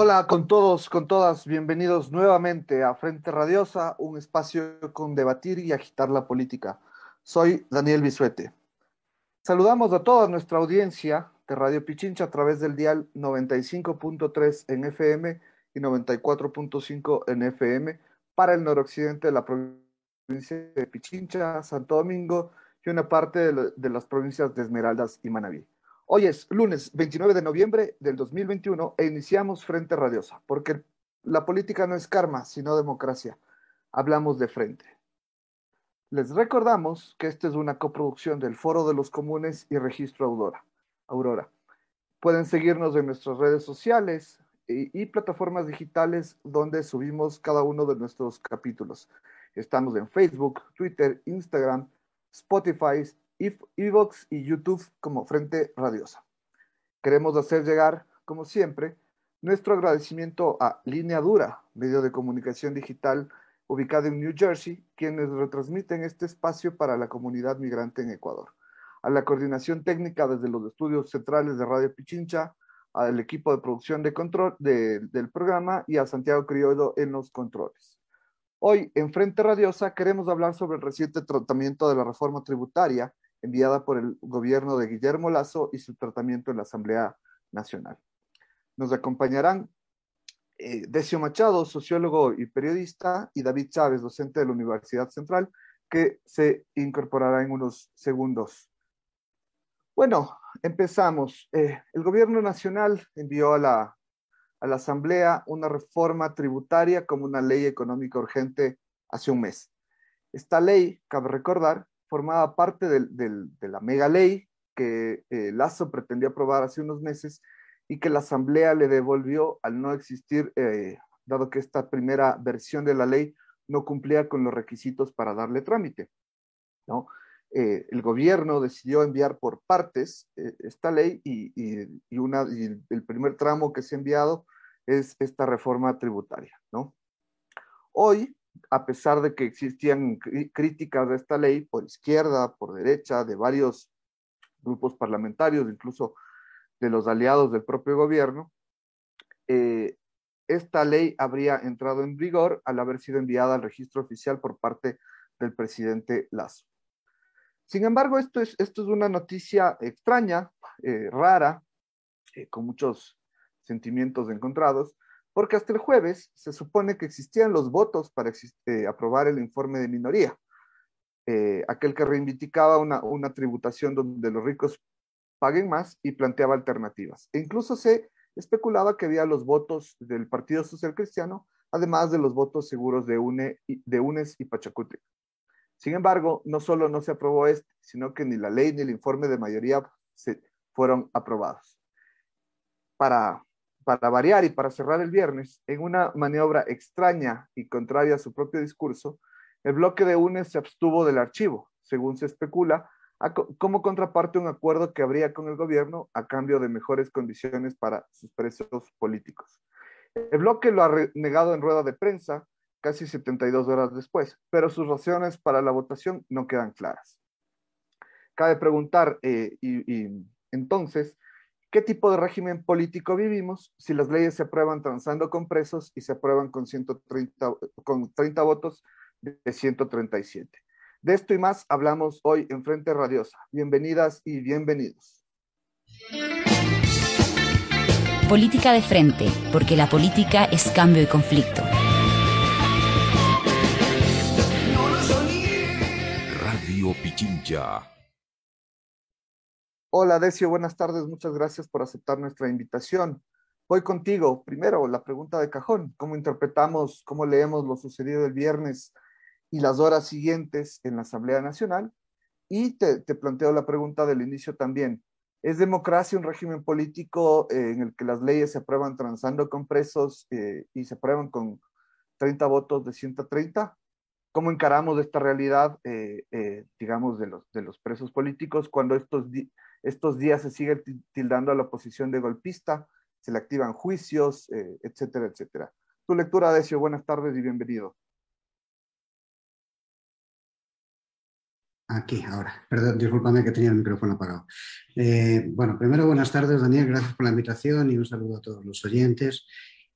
Hola con todos, con todas, bienvenidos nuevamente a Frente Radiosa, un espacio con debatir y agitar la política. Soy Daniel Bisuete. Saludamos a toda nuestra audiencia de Radio Pichincha a través del dial 95.3 en FM y 94.5 en FM para el noroccidente de la provincia de Pichincha, Santo Domingo y una parte de, de las provincias de Esmeraldas y Manabí. Hoy es lunes 29 de noviembre del 2021 e iniciamos Frente Radiosa, porque la política no es karma, sino democracia. Hablamos de frente. Les recordamos que esta es una coproducción del Foro de los Comunes y Registro Aurora. Aurora. Pueden seguirnos en nuestras redes sociales y, y plataformas digitales donde subimos cada uno de nuestros capítulos. Estamos en Facebook, Twitter, Instagram, Spotify, If- Evox y YouTube como Frente Radiosa. Queremos hacer llegar, como siempre, nuestro agradecimiento a Línea Dura, medio de comunicación digital ubicado en New Jersey, quienes retransmiten este espacio para la comunidad migrante en Ecuador. A la coordinación técnica desde los estudios centrales de Radio Pichincha, al equipo de producción de control de- del programa y a Santiago Criollo en los controles. Hoy, en Frente Radiosa, queremos hablar sobre el reciente tratamiento de la reforma tributaria enviada por el gobierno de Guillermo Lazo y su tratamiento en la Asamblea Nacional. Nos acompañarán eh, Decio Machado, sociólogo y periodista, y David Chávez, docente de la Universidad Central, que se incorporará en unos segundos. Bueno, empezamos. Eh, el gobierno nacional envió a la, a la Asamblea una reforma tributaria como una ley económica urgente hace un mes. Esta ley, cabe recordar, formaba parte de la mega ley que eh, Lazo pretendió aprobar hace unos meses y que la Asamblea le devolvió al no existir, eh, dado que esta primera versión de la ley no cumplía con los requisitos para darle trámite. ¿no? Eh, el gobierno decidió enviar por partes eh, esta ley y, el- primer tramo que se ha enviado es esta reforma tributaria. Hoy, a pesar de que existían crí- críticas de esta ley por izquierda, por derecha, de varios grupos parlamentarios, incluso de los aliados del propio gobierno, eh, esta ley habría entrado en vigor al haber sido enviada al registro oficial por parte del presidente Lazo. Sin embargo, esto es, esto es una noticia extraña, eh, rara, eh, con muchos sentimientos encontrados, porque hasta el jueves se supone que existían los votos para eh, aprobar el informe de minoría, eh, aquel que reivindicaba una, una tributación donde los ricos paguen más y planteaba alternativas. E incluso se especulaba que había los votos del Partido Social Cristiano, además de los votos seguros de, UNE, de UNES y Pachacútec. Sin embargo, no solo no se aprobó este, sino que ni la ley ni el informe de mayoría se fueron aprobados. Para, para variar y para cerrar el viernes, en una maniobra extraña y contraria a su propio discurso, el bloque de UNES se abstuvo del archivo, según se especula, a co- como contraparte un acuerdo que habría con el gobierno a cambio de mejores condiciones para sus presos políticos. El bloque lo ha negado en rueda de prensa casi 72 horas después, pero sus razones para la votación no quedan claras. Cabe preguntar, eh, y entonces, ¿qué tipo de régimen político vivimos si las leyes se aprueban transando con presos y se aprueban con, 130, con 30 votos de 137? De esto y más hablamos hoy en Frente Radiosa. Bienvenidas y bienvenidos. Política de frente, porque la política es cambio y conflicto. Radio Pichincha. Hola Decio, buenas tardes. Muchas gracias por aceptar nuestra invitación. Voy contigo. Primero, la pregunta de cajón. ¿Cómo interpretamos, cómo leemos lo sucedido el viernes y las horas siguientes en la Asamblea Nacional? Y te, te planteo la pregunta del inicio también. ¿Es democracia un régimen político eh, en el que las leyes se aprueban transando con presos eh, y se aprueban con 30 votos de 130? ¿Cómo encaramos esta realidad, eh, digamos, de los, de los presos políticos cuando estos, estos días se sigue tildando a la oposición de golpista, se le activan juicios, etcétera, etcétera? Tu lectura, Decio, buenas tardes y bienvenido. Aquí, ahora. Perdón, discúlpame que tenía el micrófono apagado. Eh, bueno, primero buenas tardes, Daniel, gracias por la invitación y un saludo a todos los oyentes.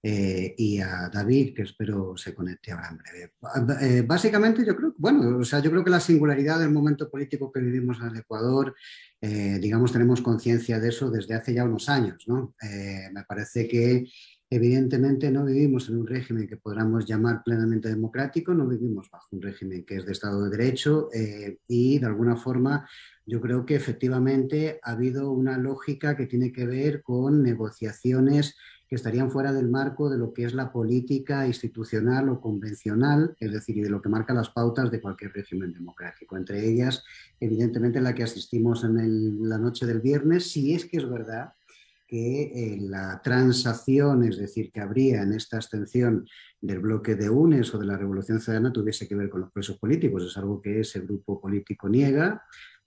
Eh, y a David, que espero se conecte ahora en breve. Eh, básicamente, yo creo, bueno, o sea, yo creo que la singularidad del momento político que vivimos en el Ecuador, digamos, tenemos conciencia de eso desde hace ya unos años, ¿no? me parece que Evidentemente no vivimos en un régimen que podamos llamar plenamente democrático, no vivimos bajo un régimen que es de Estado de Derecho eh, y de alguna forma yo creo que efectivamente ha habido una lógica que tiene que ver con negociaciones que estarían fuera del marco de lo que es la política institucional o convencional, es decir, y de lo que marca las pautas de cualquier régimen democrático. Entre ellas, evidentemente, la que asistimos en la noche del viernes, si es que es verdad que eh, la transacción, es decir, que habría en esta abstención del bloque de UNES o de la Revolución Ciudadana tuviese que ver con los presos políticos. Es algo que ese grupo político niega.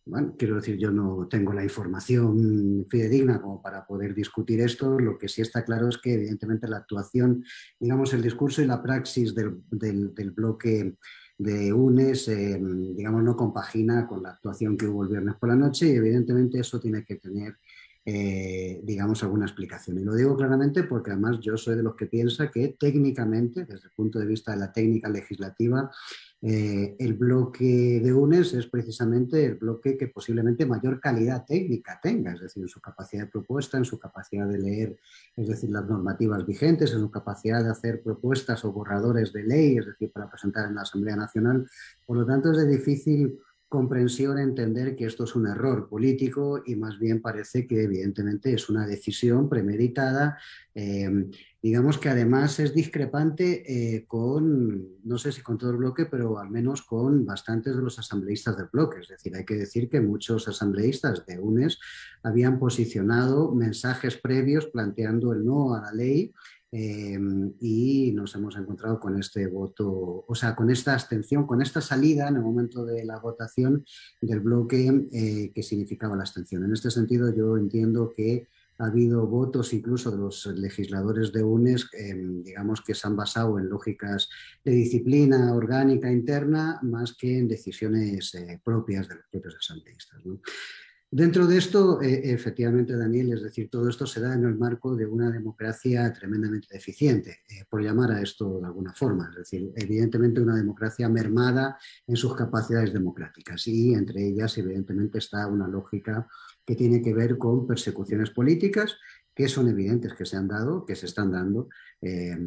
Bueno, quiero decir, yo no tengo la información fidedigna como para poder discutir esto. Lo que sí está claro es que, evidentemente, la actuación, digamos, el discurso y la praxis del, bloque de UNES, eh, digamos, no compagina con la actuación que hubo el viernes por la noche y, evidentemente, eso tiene que tener eh, digamos, alguna explicación. Y lo digo claramente porque además yo soy de los que piensa que técnicamente, desde el punto de vista de la técnica legislativa, eh, el bloque de UNES es precisamente el bloque que posiblemente mayor calidad técnica tenga, es decir, en su capacidad de propuesta, en su capacidad de leer, es decir, las normativas vigentes, en su capacidad de hacer propuestas o borradores de ley, es decir, para presentar en la Asamblea Nacional. Por lo tanto, es de difícil comprensión entender que esto es un error político y más bien parece que evidentemente es una decisión premeditada, eh, digamos que además es discrepante eh, con, no sé si con todo el bloque, pero al menos con bastantes de los asambleístas del bloque. Es decir, hay que decir que muchos asambleístas de UNES habían posicionado mensajes previos planteando el no a la ley Em, y nos hemos encontrado con este voto, o sea, con esta abstención, con esta salida en el momento de la votación del bloque eh, que significaba la abstención. En este sentido, yo entiendo que ha habido votos incluso de los legisladores de UNES, em, digamos que se han basado en lógicas de disciplina orgánica interna más que en decisiones eh, propias de los propios asambleístas. Dentro de esto, eh, efectivamente, Daniel, es decir, todo esto se da en el marco de una democracia tremendamente deficiente, eh, por llamar a esto de alguna forma. Es decir, evidentemente una democracia mermada en sus capacidades democráticas y entre ellas, evidentemente, está una lógica que tiene que ver con persecuciones políticas que son evidentes que se han dado, que se están dando eh,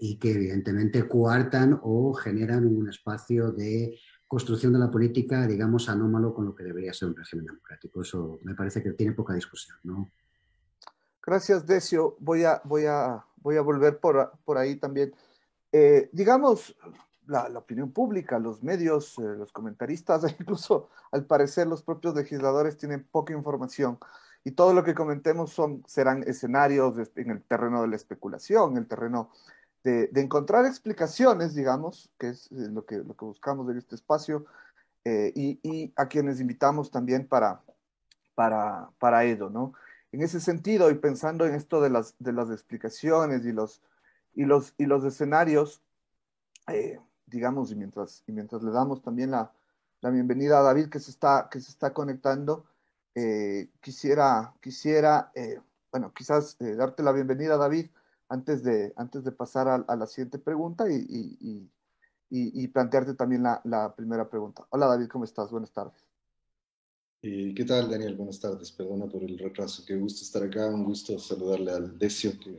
y que evidentemente coartan o generan un espacio de construcción de la política, digamos, anómalo con lo que debería ser un régimen democrático. Eso me parece que tiene poca discusión. Gracias, Decio. Voy a, voy a, voy a volver por, por ahí también. Eh, digamos, la, opinión pública, los medios, eh, los comentaristas, incluso al parecer los propios legisladores tienen poca información y todo lo que comentemos son, serán escenarios en el terreno de la especulación, en el terreno de, encontrar explicaciones, digamos, que es eh, lo que, lo que buscamos en este espacio, eh, y, a quienes invitamos también para, para, para ello, ¿no? En ese sentido, y pensando en esto de las, de las explicaciones y los, y los, y los escenarios, eh, digamos, y mientras, y mientras le damos también la, la bienvenida a David que se está, que se está conectando, quisiera, quisiera bueno, quizás darte la bienvenida, David, antes de, antes de pasar a, la siguiente pregunta y, plantearte también la, primera pregunta. Hola David, ¿cómo estás? Buenas tardes. ¿Y ¿Qué tal, Daniel? Buenas tardes. Perdona por el retraso. Qué gusto estar acá. Un gusto saludarle al Decio. Qué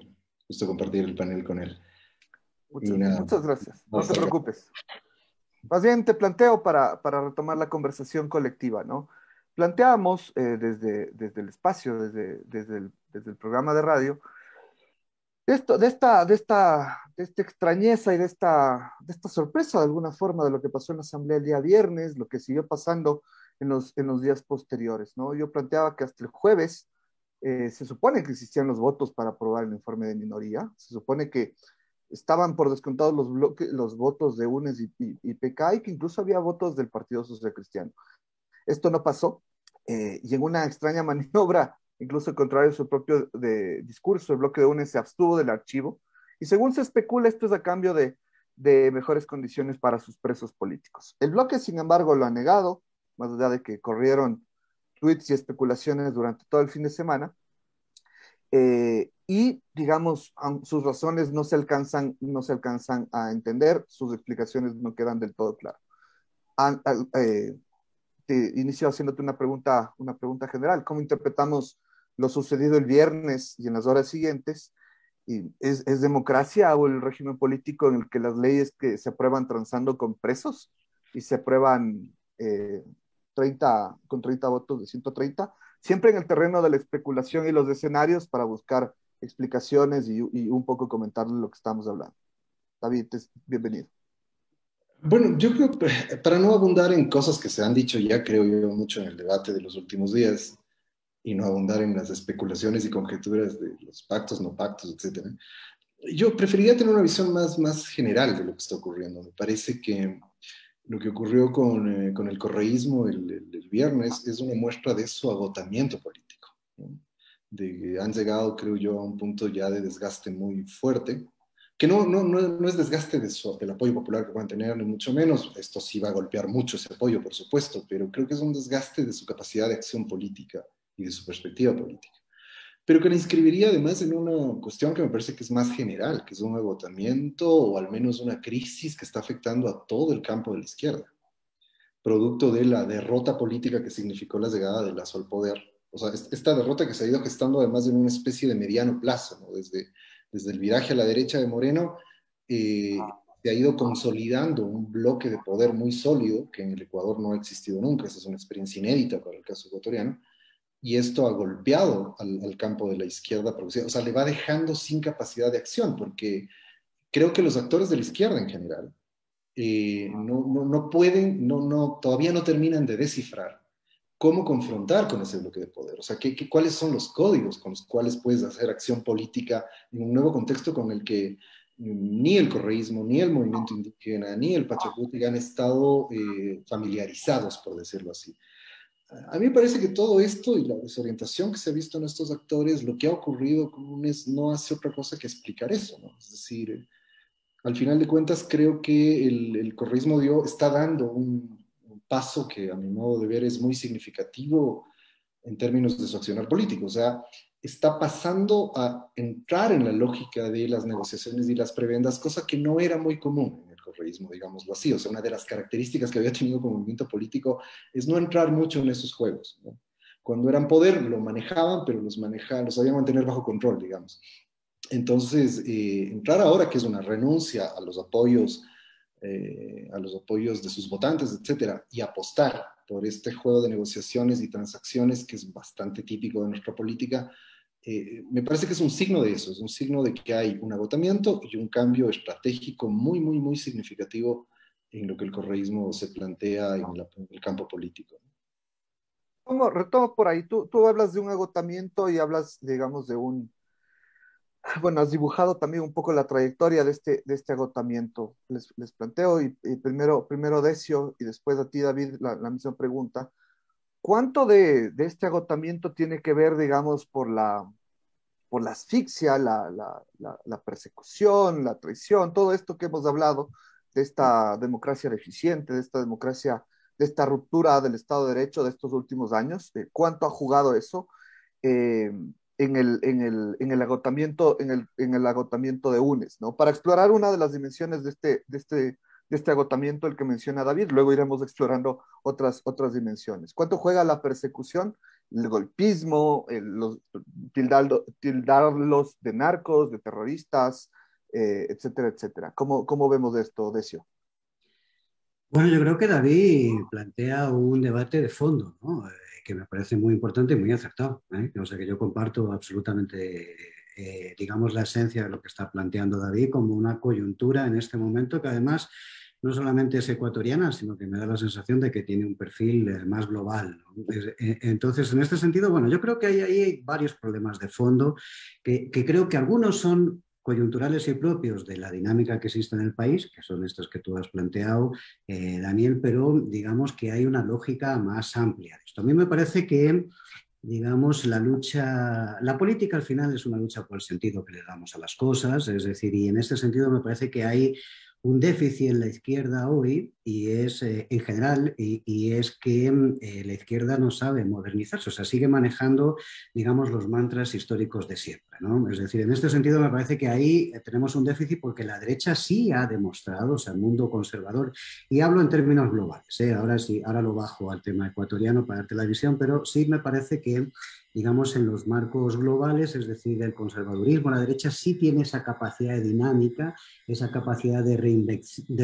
gusto compartir el panel con él. Muchas, gracias. No te preocupes. Más bien te planteo para, retomar la conversación colectiva, ¿no? Planteamos eh, desde, desde el espacio, desde, desde, desde el programa de radio, de, esto, de, esta, de, esta, de esta extrañeza y de esta, de esta sorpresa de alguna forma de lo que pasó en la asamblea el día viernes, lo que siguió pasando en los, en los días posteriores. ¿no? Yo planteaba que hasta el jueves eh, se supone que existían los votos para aprobar el informe de minoría, se supone que estaban por descontados los, votos de UNES y, y, y, que incluso había votos del Partido Social Cristiano. Esto no pasó eh, y en una extraña maniobra, incluso contrario a su propio discurso, el bloque de UNES se abstuvo del archivo y según se especula esto es a cambio de, de mejores condiciones para sus presos políticos. El bloque, sin embargo, lo ha negado, más allá de que corrieron tweets y especulaciones durante todo el fin de semana. Eh, y, digamos, sus razones no se, alcanzan, no se alcanzan a entender, sus explicaciones no quedan del todo claras. Eh, te inicio haciéndote una pregunta, una pregunta general. ¿Cómo interpretamos lo sucedido el viernes y en las horas siguientes? ¿Y es, ¿Es democracia o el régimen político en el que las leyes que se aprueban transando con presos y se aprueban eh, 30, con 30 votos de 130, siempre en el terreno de la especulación y los escenarios para buscar explicaciones y, y un poco comentar lo que estamos hablando. David, bienvenido. Bueno, yo creo, para no abundar en cosas que se han dicho ya, creo yo, mucho en el debate de los últimos días, y no abundar en las especulaciones y conjeturas de los pactos, no pactos, etc. Yo preferiría tener una visión más, más general de lo que está ocurriendo. Me parece que lo que ocurrió con, eh, con el correísmo el, el, el, viernes es una muestra de su agotamiento político. ¿no? De han llegado, creo yo, a un punto ya de desgaste muy fuerte, que no, no, no, no es desgaste de su, del apoyo popular que puedan tener, ni mucho menos. Esto sí va a golpear mucho ese apoyo, por supuesto, pero creo que es un desgaste de su capacidad de acción política y de su perspectiva política pero que la inscribiría además en una cuestión que me parece que es más general, que es un agotamiento o al menos una crisis que está afectando a todo el campo de la izquierda, producto de la derrota política que significó la llegada de Lazo al poder. O sea, esta derrota que se ha ido gestando además en una especie de mediano plazo, ¿no? desde, desde el viraje a la derecha de Moreno, eh, se ha ido consolidando un bloque de poder muy sólido que en el Ecuador no ha existido nunca, esa es una experiencia inédita para el caso ecuatoriano, y esto ha golpeado al, al, campo de la izquierda progresiva, o sea, le va dejando sin capacidad de acción, porque creo que los actores de la izquierda en general eh, no, no, no, pueden, no, no, todavía no terminan de descifrar cómo confrontar con ese bloque de poder, o sea, ¿qué, qué, cuáles son los códigos con los cuales puedes hacer acción política en un nuevo contexto con el que ni el correísmo, ni el movimiento indígena, ni el Pachacuti han estado eh, familiarizados, por decirlo así a mí me parece que todo esto y la desorientación que se ha visto en estos actores, lo que ha ocurrido con no hace otra cosa que explicar eso, ¿no? Es decir, al final de cuentas creo que el, el dio, está dando un, un, paso que a mi modo de ver es muy significativo en términos de su accionar político, o sea, está pasando a entrar en la lógica de las negociaciones y las prebendas, cosa que no era muy común correísmo, digámoslo así. O sea, una de las características que había tenido como movimiento político es no entrar mucho en esos juegos. Cuando eran poder lo manejaban, pero los manejaban, los sabían mantener bajo control, digamos. Entonces, eh, entrar ahora, que es una renuncia a los apoyos, eh, a los apoyos de sus votantes, etcétera, y apostar por este juego de negociaciones y transacciones que es bastante típico de nuestra política, eh, me parece que es un signo de eso, es un signo de que hay un agotamiento y un cambio estratégico muy, muy, muy significativo en lo que el correísmo se plantea en, el campo político. Como, retomo por ahí, tú, tú hablas de un agotamiento y hablas, digamos, de un, bueno, has dibujado también un poco la trayectoria de este, de este agotamiento. Les, planteo, y, y, primero, primero Decio y después a ti, David, la, la misma pregunta. ¿Cuánto de, este agotamiento tiene que ver, digamos, por la, por la asfixia, la, persecución, la traición, todo esto que hemos hablado de esta democracia deficiente, de esta democracia, de esta ruptura del Estado de Derecho de estos últimos años? ¿De ¿Cuánto ha jugado eso eh, en, el, en, el, en, el, agotamiento, en, el, en el agotamiento de UNES? ¿no? Para explorar una de las dimensiones de este, de este de este agotamiento el que menciona David, luego iremos explorando otras, otras dimensiones. ¿Cuánto juega la persecución, el golpismo, el, los, tildarlo, tildarlos de narcos, de terroristas, eh, etcétera, etcétera? ¿Cómo, ¿Cómo vemos esto, Decio? Bueno, yo creo que David plantea un debate de fondo, ¿no? eh, que me parece muy importante y muy acertado. ¿eh? O sea, que yo comparto absolutamente eh, digamos, la esencia de lo que está planteando David como una coyuntura en este momento que además no solamente es ecuatoriana, sino que me da la sensación de que tiene un perfil eh, más global. Eh, entonces, en este sentido, bueno, yo creo que hay, varios problemas de fondo que, creo que algunos son coyunturales y propios de la dinámica que existe en el país, que son estos que tú has planteado, eh, Daniel, pero digamos que hay una lógica más amplia. Esto a mí me parece que, digamos, la lucha, la política al final es una lucha por el sentido que le damos a las cosas, es decir, y en este sentido me parece que hay un déficit en la izquierda hoy y es eh, en general y, es que mm, eh, la izquierda no sabe modernizarse, o sea, sigue manejando, digamos, los mantras históricos de siempre, ¿no? Es decir, en este sentido me parece que ahí eh, tenemos un déficit porque la derecha sí ha demostrado, o sea, el mundo conservador, y hablo en términos globales, ahora sí, ahora lo bajo al tema ecuatoriano para darte la visión, pero sí me parece que digamos, en los marcos globales, es decir, el conservadurismo, la derecha sí tiene esa capacidad de dinámica, esa capacidad de,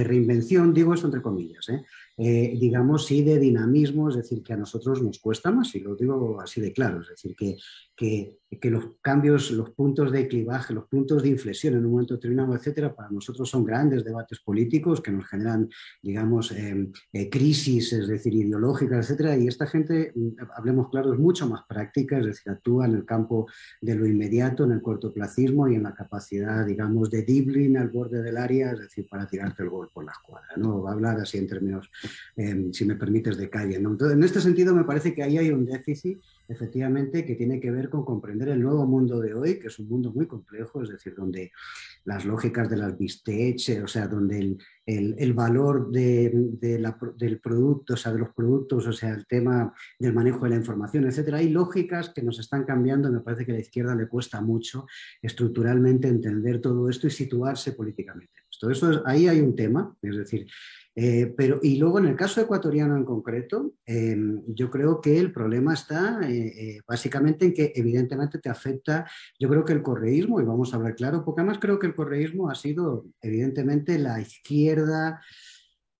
reinvención, digo esto entre comillas, ¿eh? Eh, digamos, sí de dinamismo, es decir, que a nosotros nos cuesta más, y lo digo así de claro, es decir, que, que, los cambios, los puntos de clivaje, los puntos de inflexión en un momento determinado, etcétera, para nosotros son grandes debates políticos que nos generan, digamos, em, eh, crisis, es decir, ideológicas, etcétera, y esta gente, mm, hablemos claro, es mucho más práctica, es decir, actúa en el campo de lo inmediato, en el cortoplacismo y en la capacidad, digamos, de dribbling al borde del área, es decir, para tirarte el gol por la escuadra, ¿no? Va a hablar así en términos Em, si me permites, de calle. en este sentido, me parece que ahí hay un déficit, efectivamente, que tiene que ver con comprender el nuevo mundo de hoy, que es un mundo muy complejo, es decir, donde las lógicas de las bistech, o sea, donde el, valor del producto, o sea, de los productos, o sea, el tema del manejo de la información, etcétera, hay lógicas que nos están cambiando. Me parece que a la izquierda le cuesta mucho estructuralmente entender todo esto y situarse políticamente. Esto, eso ahí hay un tema, es decir, eh, pero, y luego en el caso ecuatoriano en concreto, em, yo creo que el problema está eh, eh, básicamente en que evidentemente te afecta, yo creo que el correísmo, y vamos a hablar claro, porque además creo que el correísmo ha sido evidentemente la izquierda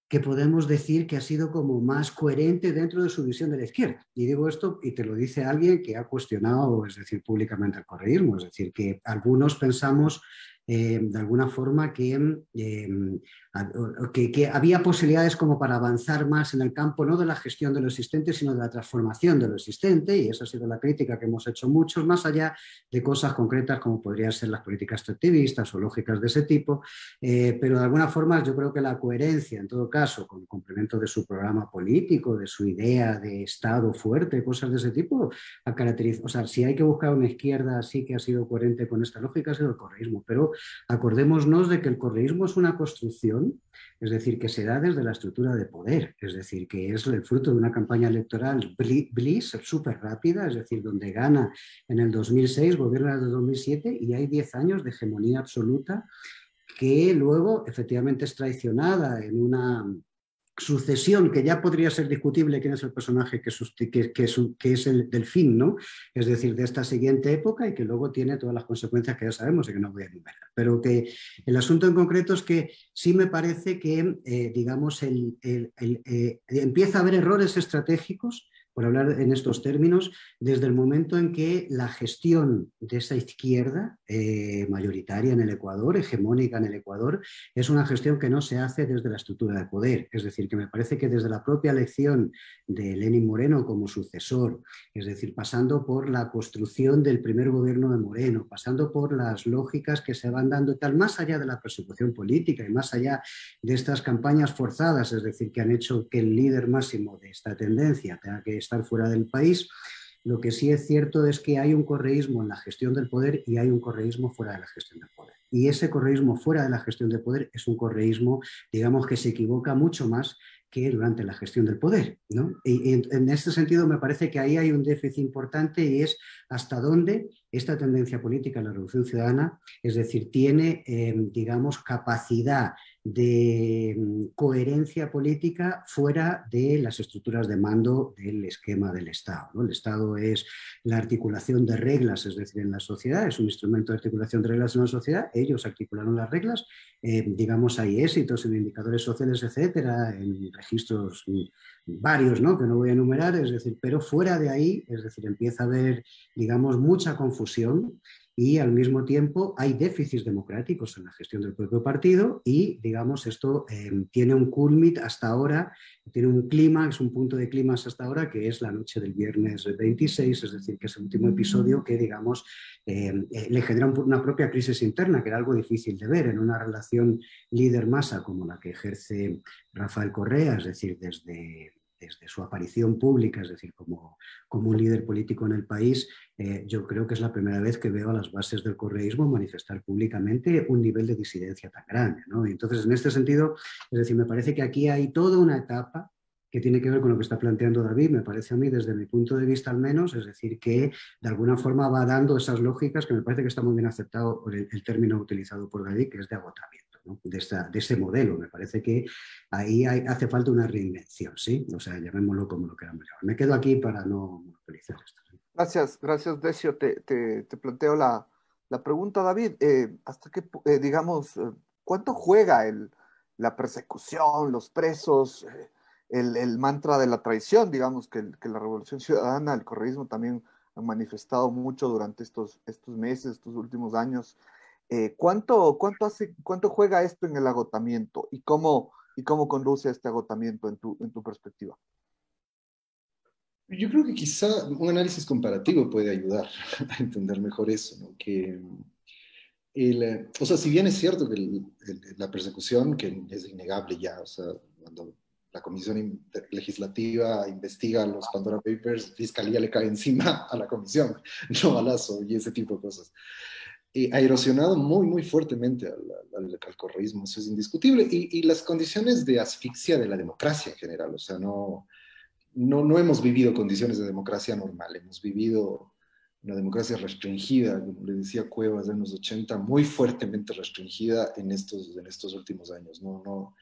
que podemos decir que ha sido como más coherente dentro de su visión de la izquierda. Y digo esto y te lo dice alguien que ha cuestionado, es decir, públicamente el correísmo, es decir, que algunos pensamos de alguna forma que em, que, había posibilidades como para avanzar más en el campo, no de la gestión de lo existente, sino de la transformación de lo existente, y esa ha sido la crítica que hemos hecho muchos, más allá de cosas concretas como podrían ser las políticas extractivistas o lógicas de ese tipo, eh, pero de alguna forma yo creo que la coherencia, en todo caso, con el complemento de su programa político, de su idea de Estado fuerte, cosas de ese tipo, ha caracterizado, o sea, si hay que buscar una izquierda así que ha sido coherente con esta lógica, ha sido el correísmo, pero acordémonos de que el correísmo es una construcción es decir, que se da desde la estructura de poder, es decir, que es el fruto de una campaña electoral bliss, súper rápida, es decir, donde gana en el 2006, gobierna desde el 2007 y hay 10 años de hegemonía absoluta que luego efectivamente es traicionada en una sucesión que ya podría ser discutible quién es el personaje que, es, el del fin, ¿no? Es decir, de esta siguiente época y que luego tiene todas las consecuencias que ya sabemos y que no voy a enumerar. Pero que el asunto en concreto es que sí me parece que, eh, digamos, eh, empieza a haber errores estratégicos por hablar en estos términos, desde el momento en que la gestión de esa izquierda eh, mayoritaria en el Ecuador, hegemónica en el Ecuador, es una gestión que no se hace desde la estructura de poder. Es decir, que me parece que desde la propia elección de Lenin Moreno como sucesor, es decir, pasando por la construcción del primer gobierno de Moreno, pasando por las lógicas que se van dando tal, más allá de la persecución política y más allá de estas campañas forzadas, es decir, que han hecho que el líder máximo de esta tendencia tenga que estar fuera del país. Lo que sí es cierto es que hay un correísmo en la gestión del poder y hay un correísmo fuera de la gestión del poder. Y ese correísmo fuera de la gestión del poder es un correísmo, digamos, que se equivoca mucho más que durante la gestión del poder. Y en, este sentido me parece que ahí hay un déficit importante y es hasta dónde esta tendencia política, la revolución ciudadana, es decir, tiene, eh, digamos, capacidad de mm, coherencia política fuera de las estructuras de mando del esquema del Estado. El Estado es la articulación de reglas, es decir, en la sociedad, es un instrumento de articulación de reglas en la sociedad, ellos articularon las reglas, eh, digamos, hay éxitos en indicadores sociales, etcétera, en registros mm, varios, ¿no? que no voy a enumerar, es decir, pero fuera de ahí, es decir, empieza a haber, digamos, mucha confusión y al mismo tiempo hay déficits democráticos en la gestión del propio partido y, digamos, esto eh, tiene un culmit hasta ahora, tiene un clima, es un punto de clima hasta ahora que es la noche del viernes 26, es decir, que es el último episodio que, digamos, eh, eh, le genera una propia crisis interna, que era algo difícil de ver en una relación líder-masa como la que ejerce Rafael Correa, es decir, desde desde su aparición pública, es decir, como, como un líder político en el país, eh, yo creo que es la primera vez que veo a las bases del correísmo manifestar públicamente un nivel de disidencia tan grande. entonces, en este sentido, es decir, me parece que aquí hay toda una etapa que tiene que ver con lo que está planteando David, me parece a mí, desde mi punto de vista al menos, es decir, que de alguna forma va dando esas lógicas que me parece que está muy bien aceptado por el término utilizado por David, que es de agotamiento de, esta, de ese modelo. Me parece que ahí hace falta una reinvención, ¿sí? O sea, llamémoslo como lo queramos llamar. Me quedo aquí para no monopolizar esto. Gracias, gracias, Decio. Te, te, te planteo la, la, pregunta, David. Eh, ¿Hasta qué, eh, digamos, eh, cuánto juega el, la persecución, los presos, el, el, mantra de la traición, digamos, que, que, la Revolución Ciudadana, el correísmo también han manifestado mucho durante estos, estos meses, estos últimos años? Eh, ¿cuánto, cuánto, hace, ¿Cuánto juega esto en el agotamiento y cómo, y cómo conduce a este agotamiento en tu, en tu perspectiva? Yo creo que quizá un análisis comparativo puede ayudar a entender mejor eso, ¿no? que el, eh, o sea, si bien es cierto que la persecución, que es innegable ya, o sea, cuando la comisión legislativa investiga los Pandora Papers, Fiscalía le cae encima a la comisión, no balazo y ese tipo de cosas. Ha erosionado muy, muy fuertemente al, al, correísmo, eso es indiscutible, y, las condiciones de asfixia de la democracia en general, o sea, no, no, no hemos vivido condiciones de democracia normal, hemos vivido una democracia restringida, como le decía Cuevas en los 80, muy fuertemente restringida en estos, en estos últimos años, no, no,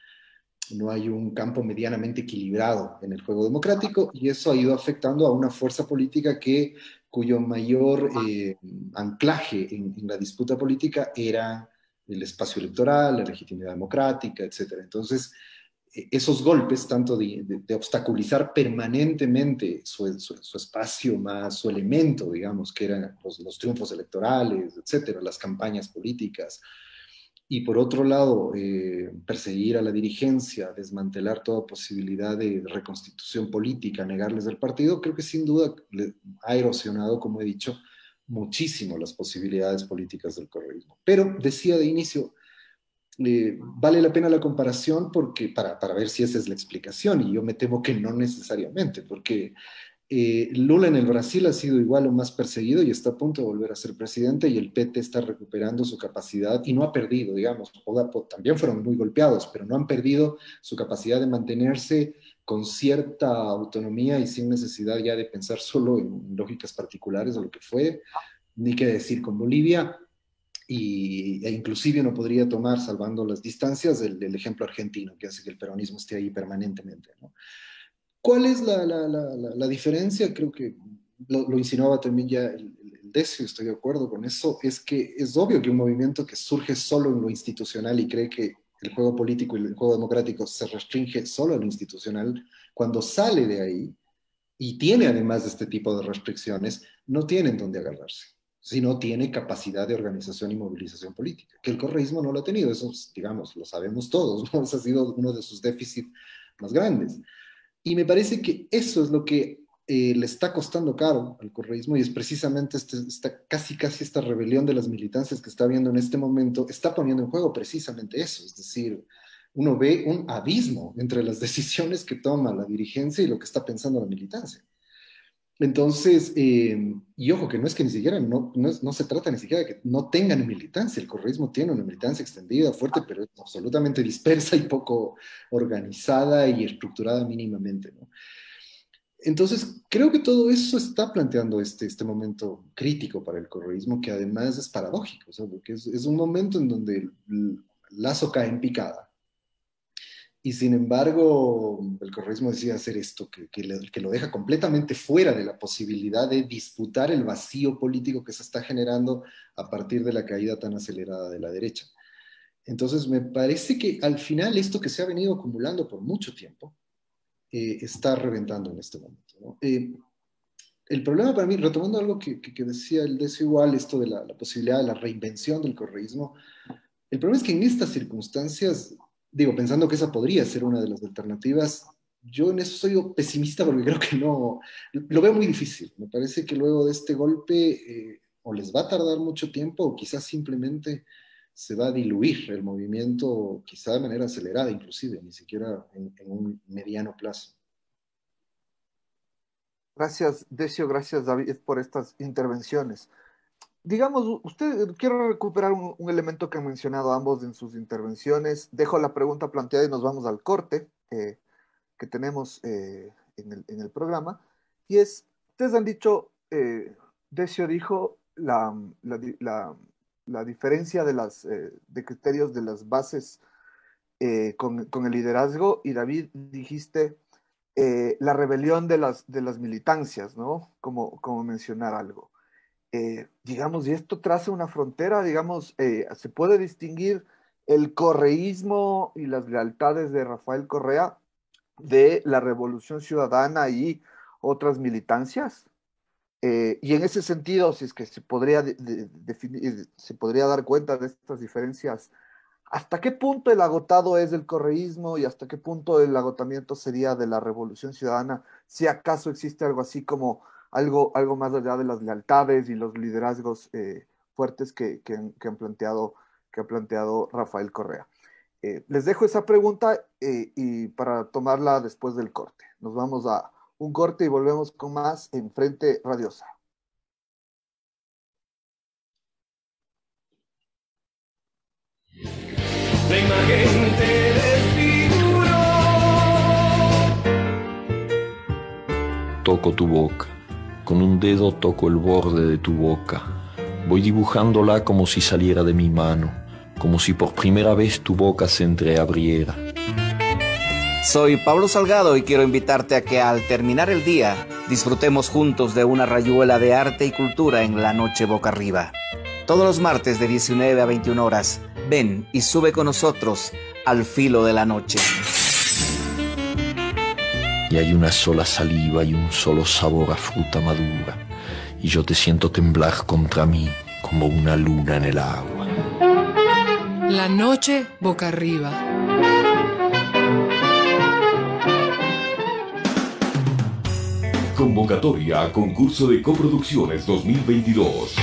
no hay un campo medianamente equilibrado en el juego democrático y eso ha ido afectando a una fuerza política que cuyo mayor eh, anclaje en, la disputa política era el espacio electoral, la legitimidad democrática, etc. Entonces, e, esos golpes, tanto de, obstaculizar permanentemente su, espacio más, su elemento, digamos, que eran los, los triunfos electorales, etcétera, las campañas políticas, y por otro lado, eh, perseguir a la dirigencia, desmantelar toda posibilidad de reconstitución política, negarles el partido, creo que sin duda ha erosionado, como he dicho, muchísimo las posibilidades políticas del correísmo. Pero decía de inicio, eh, vale la pena la comparación porque para, para ver si esa es la explicación, y yo me temo que no necesariamente, porque eh, Lula en el Brasil ha sido igual o más perseguido y está a punto de volver a ser presidente y el PT está recuperando su capacidad y no ha perdido, digamos, también fueron muy golpeados, pero no han perdido su capacidad de mantenerse con cierta autonomía y sin necesidad ya de pensar solo en lógicas particulares o lo que fue, ni qué decir con Bolivia, y, e inclusive uno podría tomar, salvando las distancias, el, el, ejemplo argentino, que hace que el peronismo esté ahí permanentemente. ¿no? ¿Cuál es la, la, la, la diferencia? Creo que lo, lo, insinuaba también ya el, el Decio, estoy de acuerdo con eso, es que es obvio que un movimiento que surge solo en lo institucional y cree que el juego político y el juego democrático se restringe solo a lo institucional, cuando sale de ahí y tiene además de este tipo de restricciones, no tienen dónde agarrarse, sino tiene capacidad de organización y movilización política, que el correísmo no lo ha tenido, eso digamos, lo sabemos todos, ¿no? Ese ha sido uno de sus déficits más grandes. Y me parece que eso es lo que eh, le está costando caro al correísmo y es precisamente este, esta, casi casi esta rebelión de las militancias que está viendo en este momento, está poniendo en juego precisamente eso, es decir, uno ve un abismo entre las decisiones que toma la dirigencia y lo que está pensando la militancia. Entonces, eh, y ojo, que no es que ni siquiera, no, no, se trata ni siquiera de que no tengan militancia, el correísmo tiene una militancia extendida, fuerte, pero es absolutamente dispersa y poco organizada y estructurada mínimamente. ¿no? Entonces, creo que todo eso está planteando este, este momento crítico para el correísmo, que además es paradójico, porque es, es un momento en donde el lazo cae en picada y sin embargo, el correísmo decide hacer esto, que, que, lo deja completamente fuera de la posibilidad de disputar el vacío político que se está generando a partir de la caída tan acelerada de la derecha. Entonces, me parece que al final esto que se ha venido acumulando por mucho tiempo eh, está reventando en este momento. Eh, el problema para mí, retomando algo que, que, decía el deseo igual, esto de la, la, posibilidad de la reinvención del correísmo, el problema es que en estas circunstancias, digo, pensando que esa podría ser una de las alternativas, yo en eso soy pesimista porque creo que no, lo veo muy difícil. Me parece que luego de este golpe eh, o les va a tardar mucho tiempo o quizás simplemente se va a diluir el movimiento, quizá de manera acelerada inclusive, ni siquiera en, un mediano plazo. Gracias, Decio, gracias, David, por estas intervenciones. Digamos, usted, quiero recuperar un, elemento que han mencionado ambos en sus intervenciones. Dejo la pregunta planteada y nos vamos al corte eh, que tenemos eh, en, el, programa. Y es, ustedes han dicho, eh, Decio dijo, la, la diferencia de, las, eh, de criterios de las bases eh, con, con, el liderazgo y David dijiste eh, la rebelión de las, de las militancias, ¿no? Como, como mencionar algo. Digamos, y esto traza una frontera, digamos, se puede distinguir el correísmo y las lealtades de Rafael Correa de la revolución ciudadana y otras militancias. Eh, y en ese sentido, si es que se podría, se podría dar cuenta de estas diferencias, ¿hasta qué punto el agotado es del correísmo y hasta qué punto el agotamiento sería de la revolución ciudadana? Si acaso existe algo así como algo, algo más allá de las lealtades y los liderazgos eh, fuertes que, que, han planteado, que ha planteado Rafael Correa. Eh, les dejo esa pregunta y para tomarla después del corte. Nos vamos a un corte y volvemos con más en Frente Radiosa. La imagen Toco tu boca, con un dedo toco el borde de tu boca. Voy dibujándola como si saliera de mi mano, como si por primera vez tu boca se entreabriera soy Pablo Salgado y quiero invitarte a que al terminar el día disfrutemos juntos de una rayuela de arte y cultura en la noche boca arriba. Todos los martes de 19 a 21 horas, ven y sube con nosotros al filo de la noche. Y hay una sola saliva y un solo sabor a fruta madura, y yo te siento temblar contra mí como una luna en el agua. La noche boca arriba. Convocatoria a concurso de coproducciones 2022.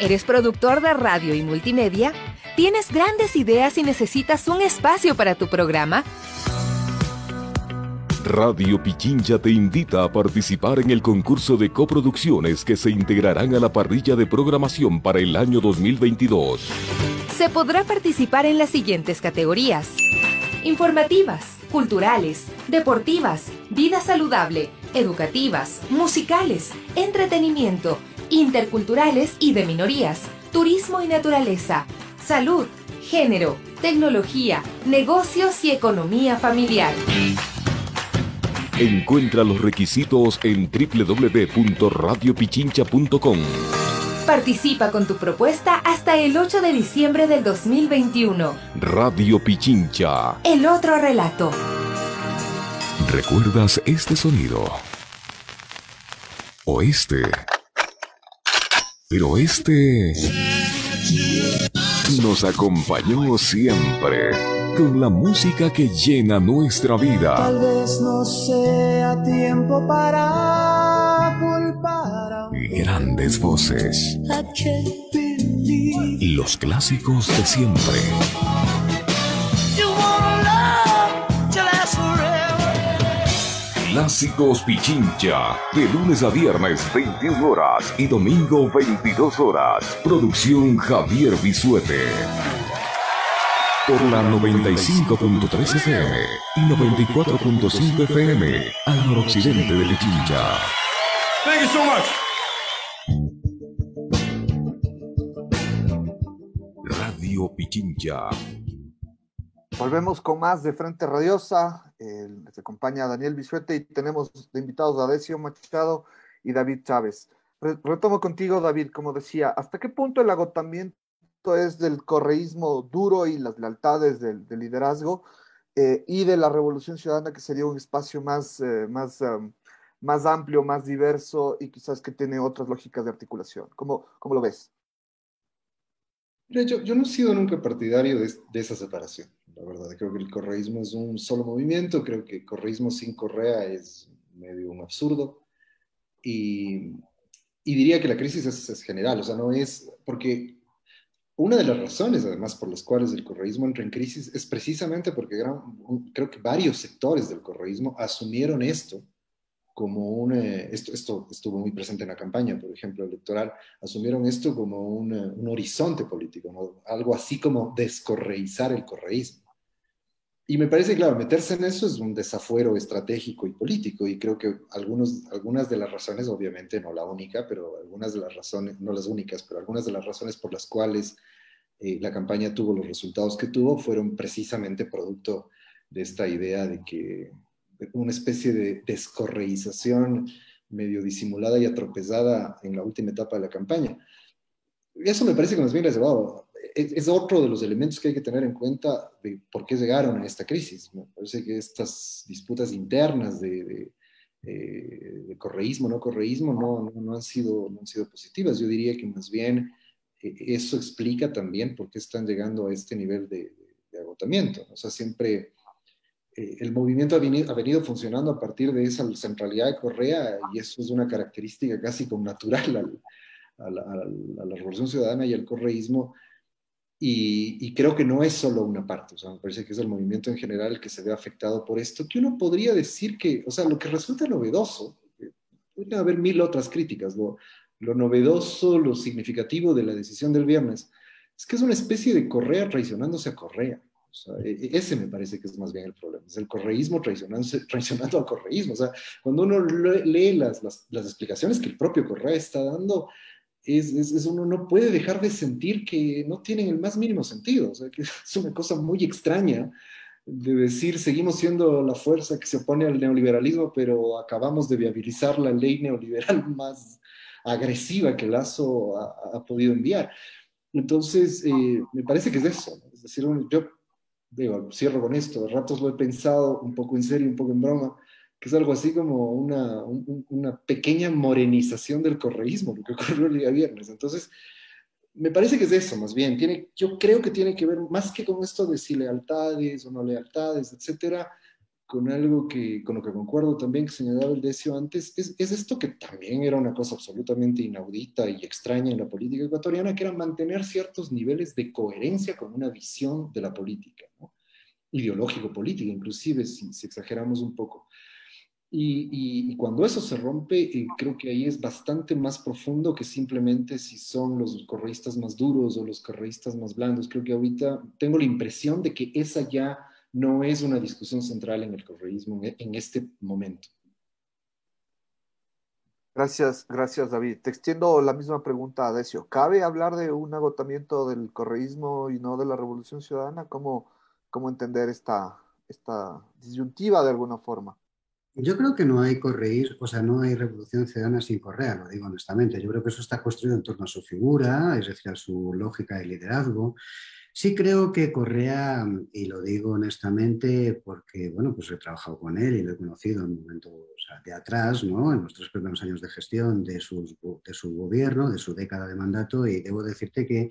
¿Eres productor de radio y multimedia? ¿Tienes grandes ideas y necesitas un espacio para tu programa? Radio Pichincha te invita a participar en el concurso de coproducciones que se integrarán a la parrilla de programación para el año 2022. Se podrá participar en las siguientes categorías. Informativas, culturales, deportivas, vida saludable, educativas, musicales, entretenimiento, interculturales y de minorías, turismo y naturaleza, salud, género, tecnología, negocios y economía familiar. Encuentra los requisitos en www.radiopichincha.com. Participa con tu propuesta hasta el 8 de diciembre del 2021. Radio Pichincha. El otro relato. ¿Recuerdas este sonido? O este. Pero este nos acompañó siempre con la música que llena nuestra vida. Tal vez no sea tiempo para culpar. Grandes voces. Los clásicos de siempre. Clásicos Pichincha, de lunes a viernes 21 horas y domingo 22 horas. Producción Javier Bisuete. Por la 95.3 FM y 94.5 FM al noroccidente de Pichincha. Thank you so much. Radio Pichincha. Volvemos con más de Frente Radiosa les acompaña Daniel Bisuete y tenemos de invitados a Decio Machado y David Chávez. retomo contigo, David, como decía, ¿hasta qué punto el agotamiento es del correísmo duro y las lealtades del, liderazgo eh, y de la revolución ciudadana, que sería un espacio más, eh, más, um, más amplio, más diverso y quizás que tiene otras lógicas de articulación. ¿Cómo, cómo lo ves? Yo, yo no he sido nunca partidario de, de, esa separación, la verdad. Creo que el correísmo es un solo movimiento, creo que correísmo sin Correa es medio un absurdo. Y, y diría que la crisis es, es, general, o sea, no es porque una de las razones, además, por las cuales el correísmo entra en crisis es precisamente porque creo que varios sectores del correísmo asumieron esto como un, esto, esto estuvo muy presente en la campaña, por ejemplo, electoral, asumieron esto como un, un horizonte político, ¿no? algo así como descorreizar el correísmo. Y me parece, claro, meterse en eso es un desafuero estratégico y político, y creo que algunos, algunas de las razones, obviamente no la única, pero algunas de las razones, no las únicas, pero algunas de las razones por las cuales eh, la campaña tuvo los resultados que tuvo fueron precisamente producto de esta idea de que una especie de descorreización medio disimulada y atropellada en la última etapa de la campaña. Y eso me parece que nos viene llevado. Es, otro de los elementos que hay que tener en cuenta de por qué llegaron a esta crisis. Me parece que estas disputas internas de, de, eh, de correísmo, no correísmo, no, no, no, han sido, no han sido positivas. Yo diría que más bien eh, eso explica también por qué están llegando a este nivel de, de agotamiento. O sea, siempre eh, el movimiento ha venido, ha venido, funcionando a partir de esa centralidad de Correa y eso es una característica casi como natural al, a, la, a, la, Revolución Ciudadana y al correísmo. Y, y, creo que no es solo una parte, o sea, me parece que es el movimiento en general el que se ve afectado por esto, que uno podría decir que, o sea, lo que resulta novedoso, puede haber mil otras críticas, lo, lo novedoso, lo significativo de la decisión del viernes, es que es una especie de Correa traicionándose a Correa. O sea, ese me parece que es más bien el problema, es el correísmo traicionando, traicionando al correísmo. O sea, cuando uno lee las, las, las explicaciones que el propio Correa está dando, es, es, es, uno no puede dejar de sentir que no tienen el más mínimo sentido. O sea, que es una cosa muy extraña de decir, seguimos siendo la fuerza que se opone al neoliberalismo, pero acabamos de viabilizar la ley neoliberal más agresiva que Lazo ha, ha podido enviar. Entonces, eh, me parece que es eso. Es decir, yo digo, cierro con esto, de ratos lo he pensado un poco en serio, un poco en broma, que es algo así como una, un, una pequeña morenización del correísmo, lo que ocurrió el día viernes. Entonces, me parece que es eso, más bien. Tiene, yo creo que tiene que ver más que con esto de si lealtades o no lealtades, etcétera, con algo que, con lo que concuerdo también que señalaba el Decio antes, es, es, esto que también era una cosa absolutamente inaudita y extraña en la política ecuatoriana, que era mantener ciertos niveles de coherencia con una visión de la política, ¿no? ideológico-política, inclusive si, si, exageramos un poco. Y, y, y cuando eso se rompe, eh, creo que ahí es bastante más profundo que simplemente si son los correístas más duros o los correístas más blandos. Creo que ahorita tengo la impresión de que esa ya no es una discusión central en el correísmo en este momento. Gracias, gracias David. Te extiendo la misma pregunta a Decio. ¿Cabe hablar de un agotamiento del correísmo y no de la revolución ciudadana? ¿Cómo, cómo entender esta, esta disyuntiva de alguna forma? Yo creo que no hay correísmo, o sea, no hay revolución ciudadana sin Correa, lo digo honestamente. Yo creo que eso está construido en torno a su figura, es decir, a su lógica de liderazgo. Sí creo que Correa, y lo digo honestamente porque, bueno, pues he trabajado con él y lo he conocido en momentos de atrás, ¿no? En los tres primeros años de gestión de, sus, de su gobierno, de su década de mandato, y debo decirte que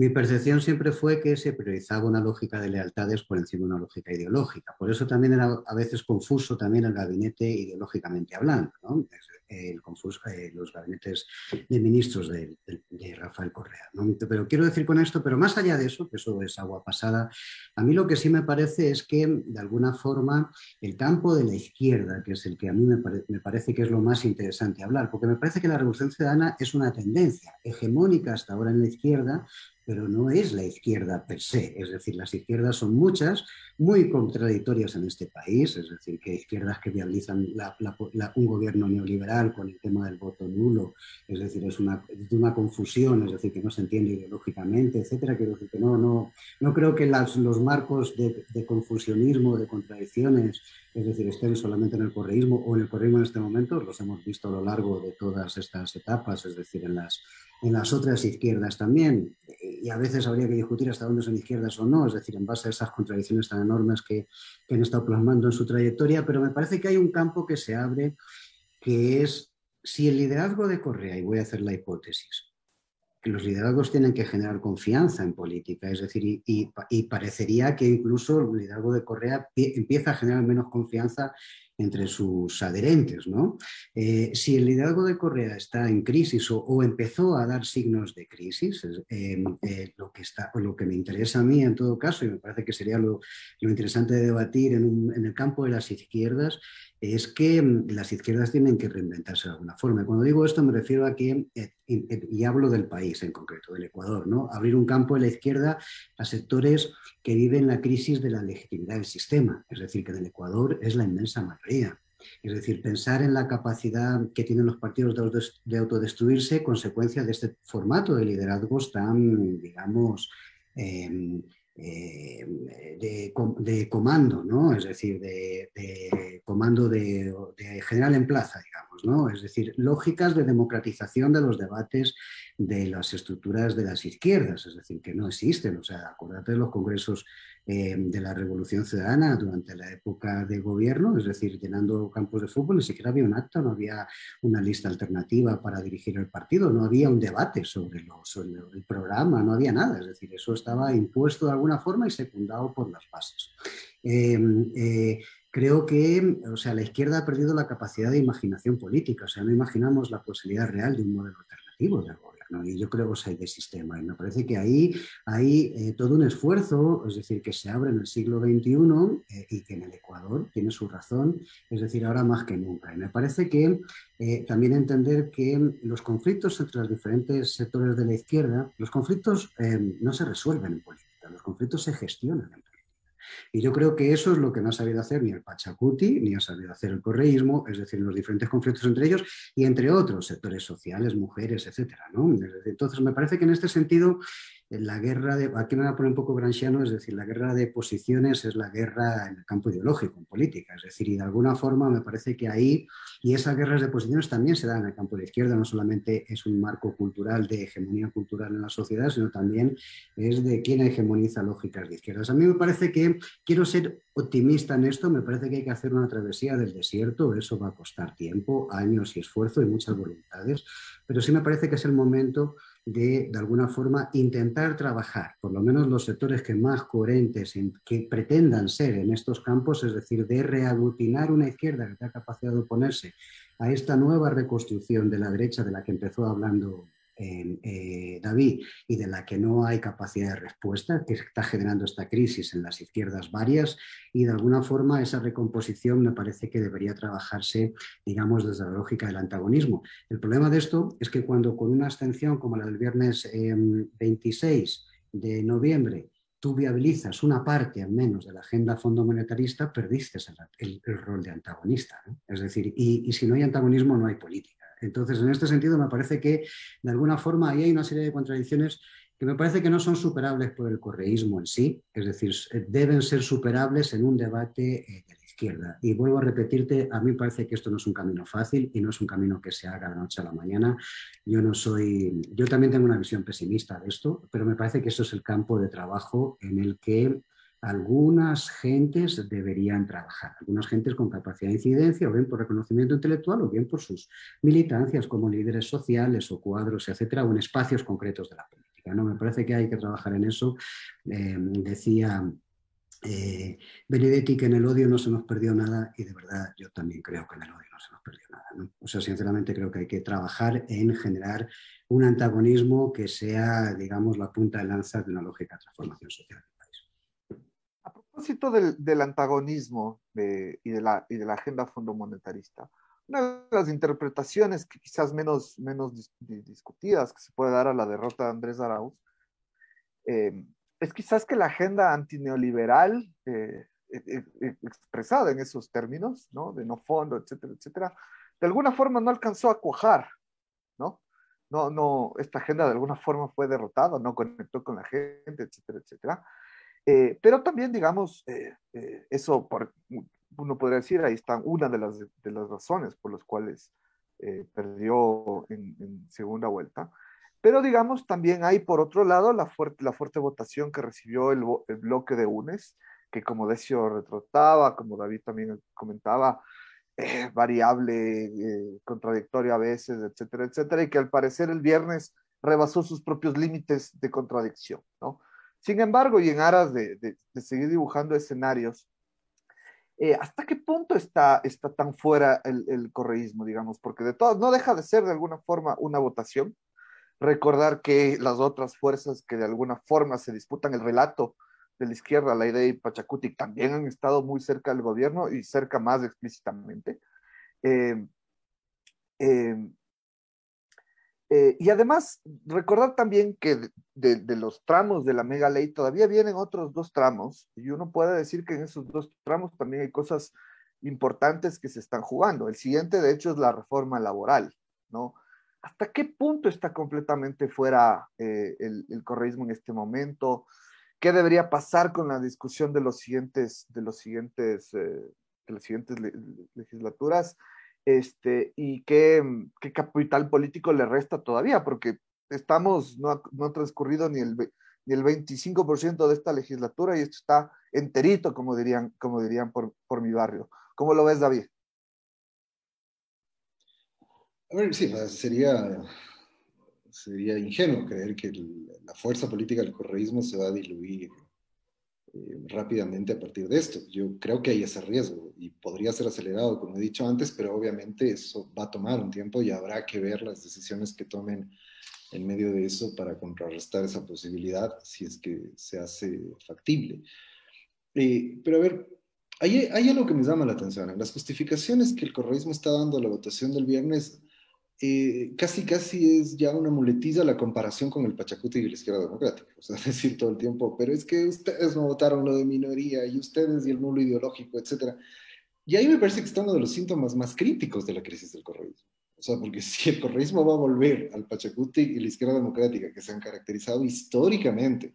mi percepción siempre fue que se priorizaba una lógica de lealtades por encima de una lógica ideológica. Por eso también era a veces confuso también el gabinete ideológicamente hablando, ¿no? Confuso, eh, los gabinetes de ministros de, Rafael Correa. Pero quiero decir con esto, pero más allá de eso, que eso es agua pasada, a mí lo que sí me parece es que de alguna forma el campo de la izquierda, que es el que a mí me, pare, me parece que es lo más interesante hablar, porque me parece que la revolución ciudadana es una tendencia hegemónica hasta ahora en la izquierda, pero no es la izquierda per se. Es decir, las izquierdas son muchas, muy contradictorias en este país, es decir, que izquierdas que la, un gobierno neoliberal con el tema del voto nulo, es decir, es una, confusión, es decir, que no se entiende ideológicamente, etcétera. Quiero decir que no, no, no creo que los marcos de, de confusionismo, de contradicciones, es decir, estén solamente en el correísmo o en el correísmo en este momento, los hemos visto a lo largo de todas estas etapas, es decir, en las, en las otras izquierdas también, y a veces habría que discutir hasta dónde son izquierdas o no, es decir, en base a esas contradicciones tan enormes que, que han estado plasmando en su trayectoria, pero me parece que hay un campo que se abre que es si el liderazgo de Correa, y voy a hacer la hipótesis, que los liderazgos tienen que generar confianza en política, es decir, y, y, parecería que incluso el liderazgo de Correa empieza a generar menos confianza entre sus adherentes. ¿no? Eh, si el liderazgo de Correa está en crisis o, empezó a dar signos de crisis, eh, eh, lo, que está, lo que me interesa a mí en todo caso, y me parece que sería lo, interesante de debatir en el campo de las izquierdas, es que mm, las izquierdas tienen que reinventarse de alguna forma. Cuando digo esto me refiero a que, eh, y hablo del país en concreto, del Ecuador, ¿no? abrir un campo de la izquierda a sectores que viven la crisis de la legitimidad del sistema, es decir, que en el Ecuador es la inmensa mayoría. Es decir, pensar en la capacidad que tienen los partidos de autodestruirse consecuencia de este formato de liderazgos tan, digamos, em, eh, de, comando, ¿no? Es decir, de, comando de, general en plaza, digamos, ¿no? Es decir, lógicas de democratización de los debates de las estructuras de las izquierdas, es decir, que no existen. O sea, acuérdate de los congresos eh, de la Revolución Ciudadana durante la época de gobierno, es decir, llenando campos de fútbol, ni siquiera había un acto, no había una lista alternativa para dirigir el partido, no había un debate sobre, el programa, no había nada, es decir, eso estaba impuesto de alguna forma y secundado por las bases. Em, eh, creo que o sea, la izquierda ha perdido la capacidad de imaginación política, o sea, no imaginamos la posibilidad real de un modelo alternativo de y yo creo que hay de sistema. Y me parece que ahí hay eh, todo un esfuerzo, es decir, que se abre en el siglo XXI eh, y que en el Ecuador tiene su razón, es decir, ahora más que nunca. Y me parece que eh, también entender que los conflictos entre los diferentes sectores de la izquierda, los conflictos no se resuelven en política, los conflictos se gestionan en. Y yo creo que eso es lo que no ha sabido hacer ni el Pachacuti, ni ha sabido hacer el correísmo, es decir, los diferentes conflictos entre ellos y entre otros sectores sociales, mujeres, etcétera. Entonces, me parece que en este sentido la guerra de, aquí me voy a poner un poco granchiano, es decir, la guerra de posiciones es la guerra en el campo ideológico, en política, es decir, y de alguna forma me parece que ahí, y esas guerras de posiciones también se dan en el campo de izquierda, no solamente es un marco cultural de hegemonía cultural en la sociedad, sino también es de quién hegemoniza lógicas de izquierdas. A mí me parece que, quiero ser optimista en esto, me parece que hay que hacer una travesía del desierto, eso va a costar tiempo, años y esfuerzo y muchas voluntades, pero sí me parece que es el momento de, alguna forma, intentar trabajar, por lo menos los sectores que más coherentes, que pretendan ser en estos campos, es decir, de reaglutinar una izquierda que tenga capacidad de oponerse a esta nueva reconstrucción de la derecha de la que empezó hablando eh, David, y de la que no hay capacidad de respuesta, que está generando esta crisis en las izquierdas varias, y de alguna forma esa recomposición me parece que debería trabajarse, digamos, desde la lógica del antagonismo. El problema de esto es que cuando con una abstención como la del viernes 26 em, de noviembre, tú viabilizas una parte al menos de la agenda fondo monetarista, perdiste el, rol de antagonista. Es decir, y, si no hay antagonismo, no hay política. Entonces, en este sentido, me parece que de alguna forma ahí hay una serie de contradicciones que me parece que no son superables por el correísmo en sí, es decir, deben ser superables en un debate eh, de la izquierda. Y vuelvo a repetirte, a mí me parece que esto no es un camino fácil y no es un camino que se haga de noche a la mañana. Yo no soy, yo también tengo una visión pesimista de esto, pero me parece que esto es el campo de trabajo en el que algunas gentes deberían trabajar, algunas gentes con capacidad de incidencia, o bien por reconocimiento intelectual, o bien por sus militancias como líderes sociales o cuadros, etcétera, o en espacios concretos de la política. ¿no? Me parece que hay que trabajar en eso. Eh, decía eh, Benedetti que en el odio no se nos perdió nada, y de verdad yo también creo que en el odio no se nos perdió nada. O sea, sinceramente creo que hay que trabajar en generar un antagonismo que sea, digamos, la punta de lanza de una lógica de transformación social propósito del, antagonismo y, de la, y de la agenda una de las interpretaciones que quizás menos, menos discutidas que se puede dar a la derrota de Andrés Arauz eh, es quizás que la agenda antineoliberal eh, eh, expresada en esos términos, ¿no? de no fondo, etcétera, etcétera, de alguna forma no alcanzó a cuajar, ¿no? No, no, esta agenda de alguna forma fue derrotada, no conectó con la gente, etcétera, etcétera. Eh, pero también, digamos, eh, eh, eso por, uno podría decir, ahí está una de las, de las razones por las cuales perdió en, segunda vuelta. Pero, digamos, también hay, por otro lado, la fuerte, la fuerte votación que recibió el, bloque de UNES, que como Decio retrotaba, como David también comentaba, eh, variable, eh, contradictorio a veces, etcétera, etcétera, y que al parecer el viernes rebasó sus propios límites de contradicción, ¿no? Sin embargo, y en aras de, seguir dibujando escenarios, eh, ¿hasta qué punto está, tan fuera el, el, correísmo, digamos? Porque de todas, no deja de ser de alguna forma una votación. Recordar que las otras fuerzas que de alguna forma se disputan el relato de la izquierda, la idea y Pachacuti, también han estado muy cerca del gobierno y cerca más explícitamente. Eh, eh, eh, y además, recordar también que de, de, los tramos de la mega ley todavía vienen otros dos tramos, y uno puede decir que en esos dos tramos también hay cosas importantes que se están jugando. El siguiente, de hecho, es la reforma laboral, ¿no? ¿Hasta qué punto está completamente fuera eh, el, el, correísmo en este momento? ¿Qué debería pasar con la discusión de los siguientes, de los siguientes, eh, de las siguientes le legislaturas? Este, y qué, qué, capital político le resta todavía, porque estamos, no ha, no ha transcurrido ni el, ni el 25% de esta legislatura y esto está enterito, como dirían, como dirían por, por mi barrio. ¿Cómo lo ves, David? A ver, sí, sería, sería ingenuo creer que el, la fuerza política del correísmo se va a diluir eh, rápidamente a partir de esto. Yo creo que hay ese riesgo y podría ser acelerado, como he dicho antes, pero obviamente eso va a tomar un tiempo y habrá que ver las decisiones que tomen en medio de eso para contrarrestar esa posibilidad si es que se hace factible. Eh, pero a ver, hay, hay, algo que me llama la atención. En las justificaciones que el correísmo está dando a la votación del viernes, eh, casi casi es ya una muletilla la comparación con el Pachacuti y la izquierda democrática. O sea, decir todo el tiempo, pero es que ustedes no votaron lo de minoría y ustedes y el nulo ideológico, etc. Y ahí me parece que está uno de los síntomas más críticos de la crisis del correísmo. O sea, porque si el correísmo va a volver al Pachacuti y la izquierda democrática, que se han caracterizado históricamente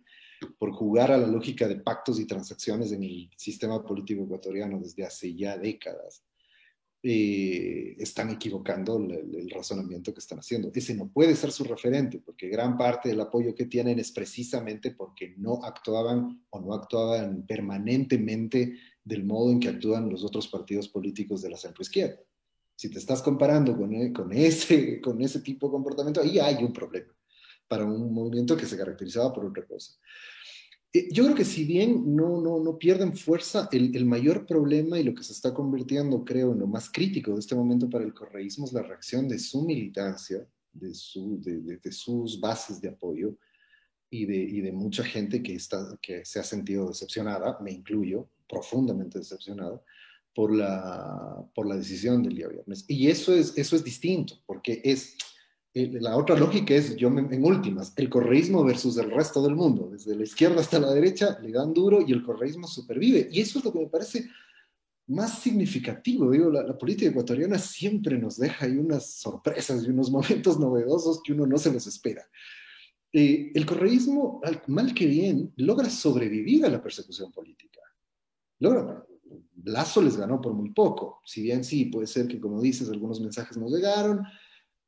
por jugar a la lógica de pactos y transacciones en el sistema político ecuatoriano desde hace ya décadas, eh, están equivocando el, el, razonamiento que están haciendo. Ese no puede ser su referente, porque gran parte del apoyo que tienen es precisamente porque no actuaban o no actuaban permanentemente del modo en que actúan los otros partidos políticos de la centroizquierda. Si te estás comparando con, eh, con, ese, con ese tipo de comportamiento, ahí hay un problema para un movimiento que se caracterizaba por otra cosa. Eh, yo creo que si bien no, no, no pierden fuerza, el, el, mayor problema y lo que se está convirtiendo, creo, en lo más crítico de este momento para el correísmo es la reacción de su militancia, de, su, de, de, de sus bases de apoyo y de, y de mucha gente que, está, que se ha sentido decepcionada, me incluyo, profundamente decepcionado, por la, por la decisión del día viernes. Y eso es, eso es distinto, porque es la otra lógica es, yo me, en últimas, el correísmo versus el resto del mundo, desde la izquierda hasta la derecha, le dan duro y el correísmo supervive. Y eso es lo que me parece más significativo. Digo, la, la política ecuatoriana siempre nos deja ahí unas sorpresas y unos momentos novedosos que uno no se los espera. Eh, el correísmo, mal que bien, logra sobrevivir a la persecución política. Logra, Lazo les ganó por muy poco. Si bien sí, puede ser que, como dices, algunos mensajes no llegaron,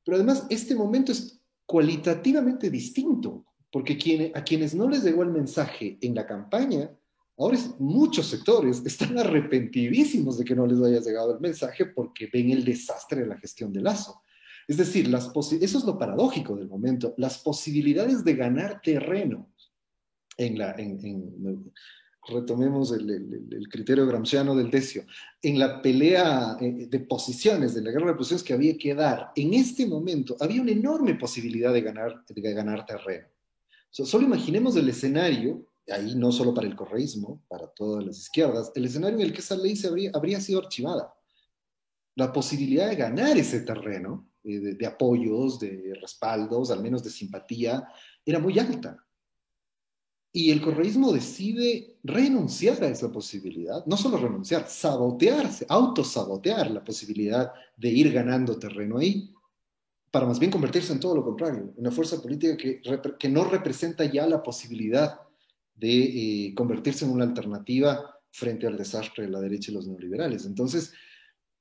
pero además, este momento es cualitativamente distinto, porque quien, a quienes no les llegó el mensaje en la campaña, ahora muchos sectores están arrepentidísimos de que no les haya llegado el mensaje porque ven el desastre de la gestión de Lazo. Es decir, las eso es lo paradójico del momento, las posibilidades de ganar terreno en la, retomemos el, criterio gramsciano del decio, en la pelea eh, de posiciones, de la guerra de posiciones que había que dar, en este momento había una enorme posibilidad de ganar, de ganar terreno. So, solo imaginemos el escenario, ahí no solo para el correísmo, para todas las izquierdas, el escenario en el que esa ley se habría, habría sido archivada. La posibilidad de ganar ese terreno, eh, de apoyos, de respaldos, al menos de simpatía, era muy alta. Y el correísmo decide renunciar a esa posibilidad, no solo renunciar, sabotearse, autosabotear la posibilidad de ir ganando terreno ahí, para más bien convertirse en todo lo contrario, una fuerza política que, no representa ya la posibilidad de eh, convertirse en una alternativa frente al desastre de la derecha y los neoliberales. Entonces,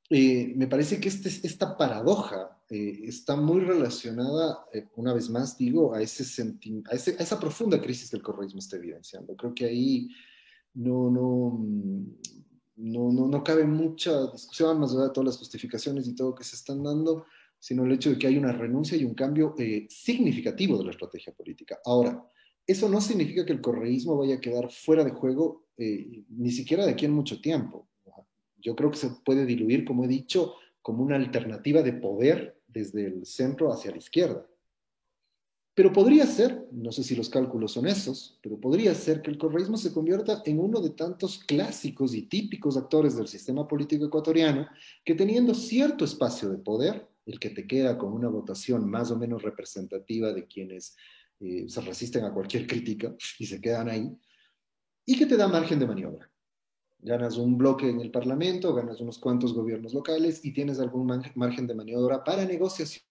eh, me parece que este, esta paradoja eh, está muy relacionada, eh, una vez más digo, a, ese ese, a, esa profunda crisis que el correísmo está evidenciando. Creo que ahí no, no, no, no, no cabe mucha discusión más allá de todas las justificaciones y todo que se están dando, sino el hecho de que hay una renuncia y un cambio significativo de la estrategia política. Ahora, eso no significa que el correísmo vaya a quedar fuera de juego ni siquiera de aquí en mucho tiempo. Yo creo que se puede diluir, como he dicho, como una alternativa de poder desde el centro hacia la izquierda. Pero podría ser, no sé si los cálculos son esos, pero podría ser que el correísmo se convierta en uno de tantos clásicos y típicos actores del sistema político ecuatoriano que teniendo cierto espacio de poder, el que te queda con una votación más o menos representativa de quienes eh, se resisten a cualquier crítica y se quedan ahí, y que te da margen de maniobra. Ganas un bloque en el Parlamento, ganas unos cuantos gobiernos locales y tienes algún margen de maniobra para negociación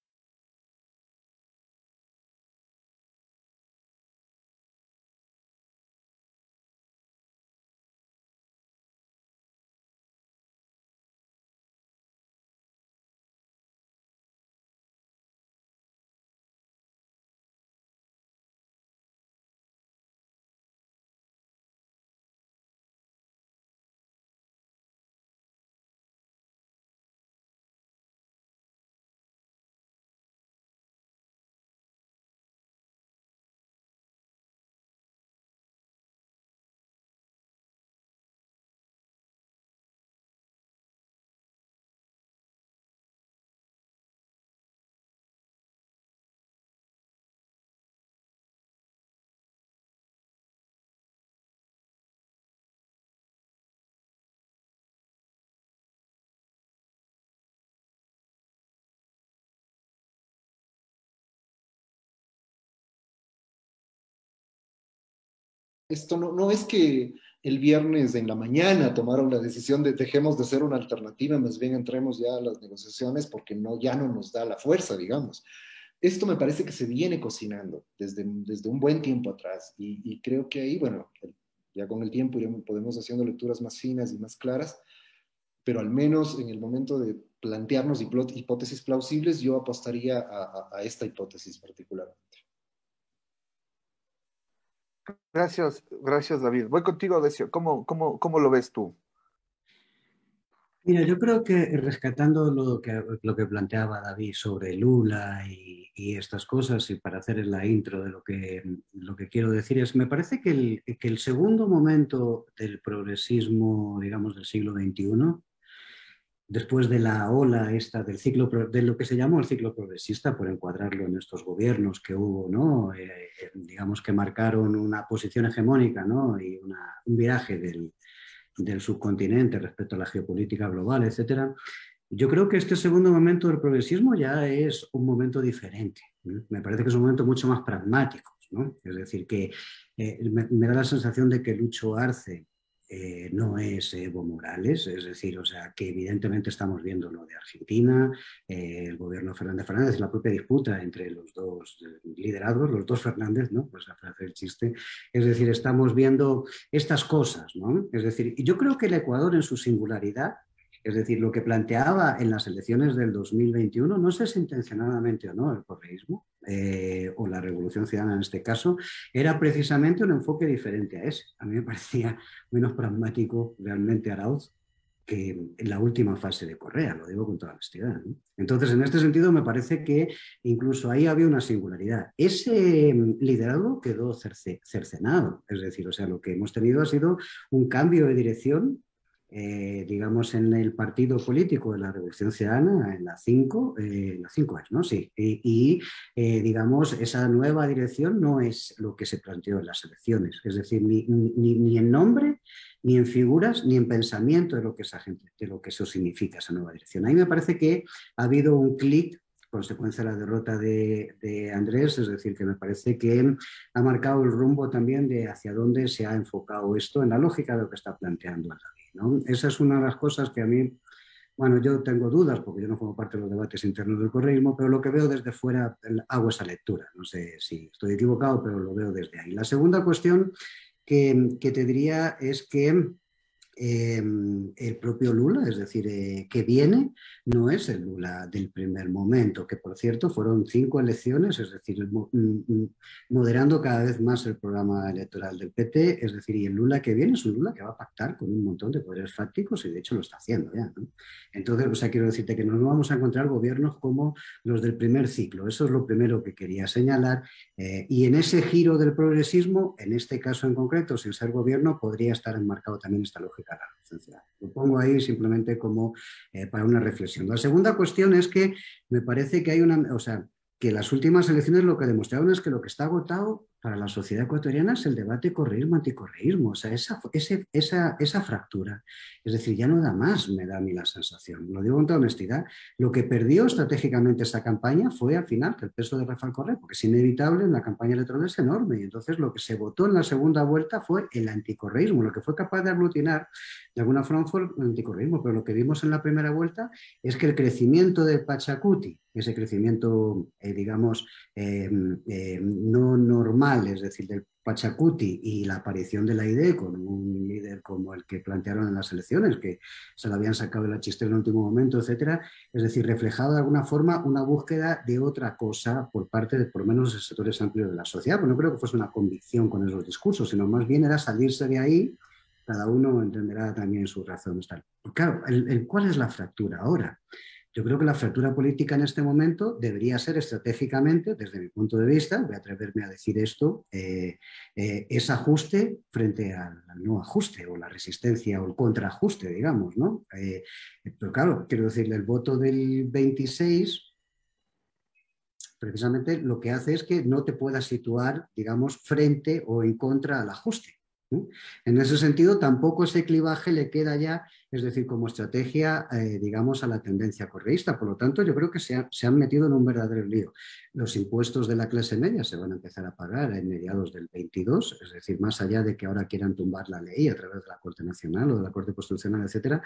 esto no, no, es que el viernes en la mañana tomaron la decisión de dejemos de ser una alternativa, más bien entremos ya a las negociaciones porque no, ya no nos da la fuerza, digamos. Esto me parece que se viene cocinando desde, desde un buen tiempo atrás y, creo que ahí, bueno, ya con el tiempo iremos, podemos haciendo lecturas más finas y más claras, pero al menos en el momento de plantearnos hipótesis plausibles, yo apostaría a, a esta hipótesis particularmente. Gracias, gracias David. Voy contigo, Decio. ¿Cómo, cómo, cómo lo ves tú? Mira, yo creo que rescatando lo que, lo que planteaba David sobre Lula y, y, estas cosas, y para hacer la intro de lo que, lo que quiero decir es, me parece que el, que el segundo momento del progresismo, digamos, del siglo XXI, después de la ola esta del ciclo, de lo que se llamó el ciclo progresista, por encuadrarlo en estos gobiernos que hubo, ¿no? Eh, eh, digamos que marcaron una posición hegemónica ¿no? y una, un viraje del, del, subcontinente respecto a la geopolítica global, etc. Yo creo que este segundo momento del progresismo ya es un momento diferente. Me parece que es un momento mucho más pragmático. ¿no? Es decir, que eh, me, me, da la sensación de que Lucho Arce, eh, no es Evo Morales, es decir, o sea, que evidentemente estamos viendo lo de Argentina, eh, el gobierno Fernández Fernández, la propia disputa entre los dos liderados, los dos Fernández, ¿no? Pues la frase del chiste. Es decir, estamos viendo estas cosas, ¿no? Es decir, yo creo que el Ecuador en su singularidad es decir, lo que planteaba en las elecciones del 2021, no sé si intencionadamente o no el correísmo, eh, o la Revolución Ciudadana en este caso, era precisamente un enfoque diferente a ese. A mí me parecía menos pragmático realmente Arauz que en la última fase de Correa, lo digo con toda honestidad. Entonces, en este sentido, me parece que incluso ahí había una singularidad. Ese liderazgo quedó cercenado, es decir, o sea, lo que hemos tenido ha sido un cambio de dirección eh, digamos, en el partido político de la Revolución Ciudadana, en la 5, eh, la 5 es, ¿no? Sí. Y, eh, digamos, esa nueva dirección no es lo que se planteó en las elecciones, es decir, ni, ni, en nombre, ni en figuras, ni en pensamiento de lo que esa gente, de lo que eso significa, esa nueva dirección. Ahí me parece que ha habido un clic consecuencia de la derrota de, de, Andrés, es decir, que me parece que ha marcado el rumbo también de hacia dónde se ha enfocado esto en la lógica de lo que está planteando David. Esa es una de las cosas que a mí, bueno, yo tengo dudas porque yo no formo parte de los debates internos del correísmo, pero lo que veo desde fuera hago esa lectura. No sé si estoy equivocado, pero lo veo desde ahí. La segunda cuestión que, que te diría es que Em, el propio Lula, es decir, eh, que viene, no es el Lula del primer momento, que por cierto fueron cinco elecciones, es decir, mm, mm, moderando cada vez más el programa electoral del PT, es decir, y el Lula que viene es un Lula que va a pactar con un montón de poderes fácticos y de hecho lo está haciendo ya. Entonces, o sea, quiero decirte que no nos vamos a encontrar gobiernos como los del primer ciclo, eso es lo primero que quería señalar, eh, y en ese giro del progresismo, en este caso en concreto, sin ser gobierno, podría estar enmarcado también esta lógica lo pongo ahí simplemente como eh, para una reflexión. La segunda cuestión es que me parece que hay una, o sea, que las últimas elecciones lo que demostraron es que lo que está agotado para la sociedad ecuatoriana es el debate correísmo-anticorreísmo, o sea, esa, esa, esa, fractura. Es decir, ya no da más, me da a mí la sensación. Lo digo con toda honestidad. Lo que perdió estratégicamente esta campaña fue al final que el peso de Rafael Correa, porque es inevitable, en la campaña electoral es enorme. Y entonces lo que se votó en la segunda vuelta fue el anticorreísmo, lo que fue capaz de aglutinar de alguna forma fue el anticorreísmo. Pero lo que vimos en la primera vuelta es que el crecimiento de Pachacuti, ese crecimiento, eh, digamos, eh, eh, no normal, es decir, del Pachacuti y la aparición de la IDE con un líder como el que plantearon en las elecciones, que se lo habían sacado de la chistera en el último momento, etcétera, es decir, reflejado de alguna forma una búsqueda de otra cosa por parte de por lo menos los sectores amplios de la sociedad. Pues no creo que fuese una convicción con esos discursos, sino más bien era salirse de ahí, cada uno entenderá también su razón. Claro, ¿cuál es la fractura ahora? Yo creo que la fractura política en este momento debería ser estratégicamente, desde mi punto de vista, voy a atreverme a decir esto, eh, eh, ese ajuste frente al, no ajuste o la resistencia o el contraajuste, digamos, ¿no? Eh, pero claro, quiero decirle, el voto del 26 precisamente lo que hace es que no te puedas situar, digamos, frente o en contra al ajuste. En ese sentido, tampoco ese clivaje le queda ya es decir, como estrategia, eh, digamos, a la tendencia correísta. Por lo tanto, yo creo que se, han metido en un verdadero lío. Los impuestos de la clase media se van a empezar a pagar en mediados del 22, es decir, más allá de que ahora quieran tumbar la ley a través de la Corte Nacional o de la Corte Constitucional, etcétera,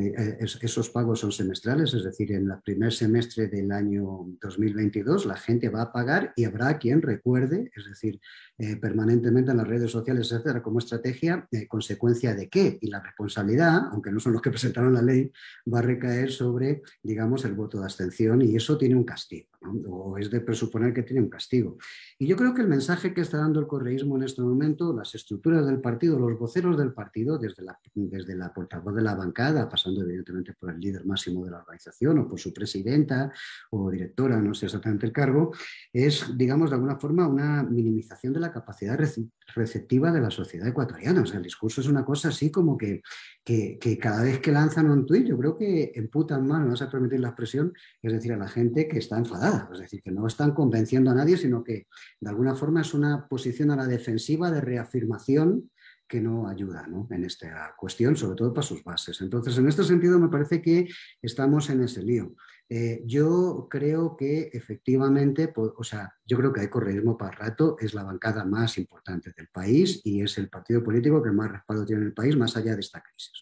eh, esos pagos son semestrales, es decir, en el primer semestre del año 2022 la gente va a pagar y habrá quien recuerde, es decir, eh, permanentemente en las redes sociales, etcétera, como estrategia, consecuencia de qué y la responsabilidad, aunque no son los que presentaron la ley, va a recaer sobre, digamos, el voto de abstención y eso tiene un castigo, o es de presuponer que tiene un castigo. Y yo creo que el mensaje que está dando el correísmo en este momento, las estructuras del partido, los voceros del partido, desde la, desde la portavoz de la bancada, pasando evidentemente por el líder máximo de la organización o por su presidenta o directora, no sé exactamente el cargo, es, digamos, de alguna forma una minimización de la capacidad receptiva de la sociedad ecuatoriana. O sea, el discurso es una cosa así como que, que, cada vez que lanzan un tuit, yo creo que emputan mal, no vas a permitir la expresión, es decir, a la gente que está enfadada, es decir, que no están convenciendo a nadie, sino que de alguna forma es una posición a la defensiva de reafirmación que no ayuda en esta cuestión, sobre todo para sus bases. Entonces, en este sentido, me parece que estamos en ese lío. Eh, yo creo que efectivamente, o sea, yo creo que hay correísmo para rato, es la bancada más importante del país y es el partido político que más respaldo tiene en el país, más allá de esta crisis.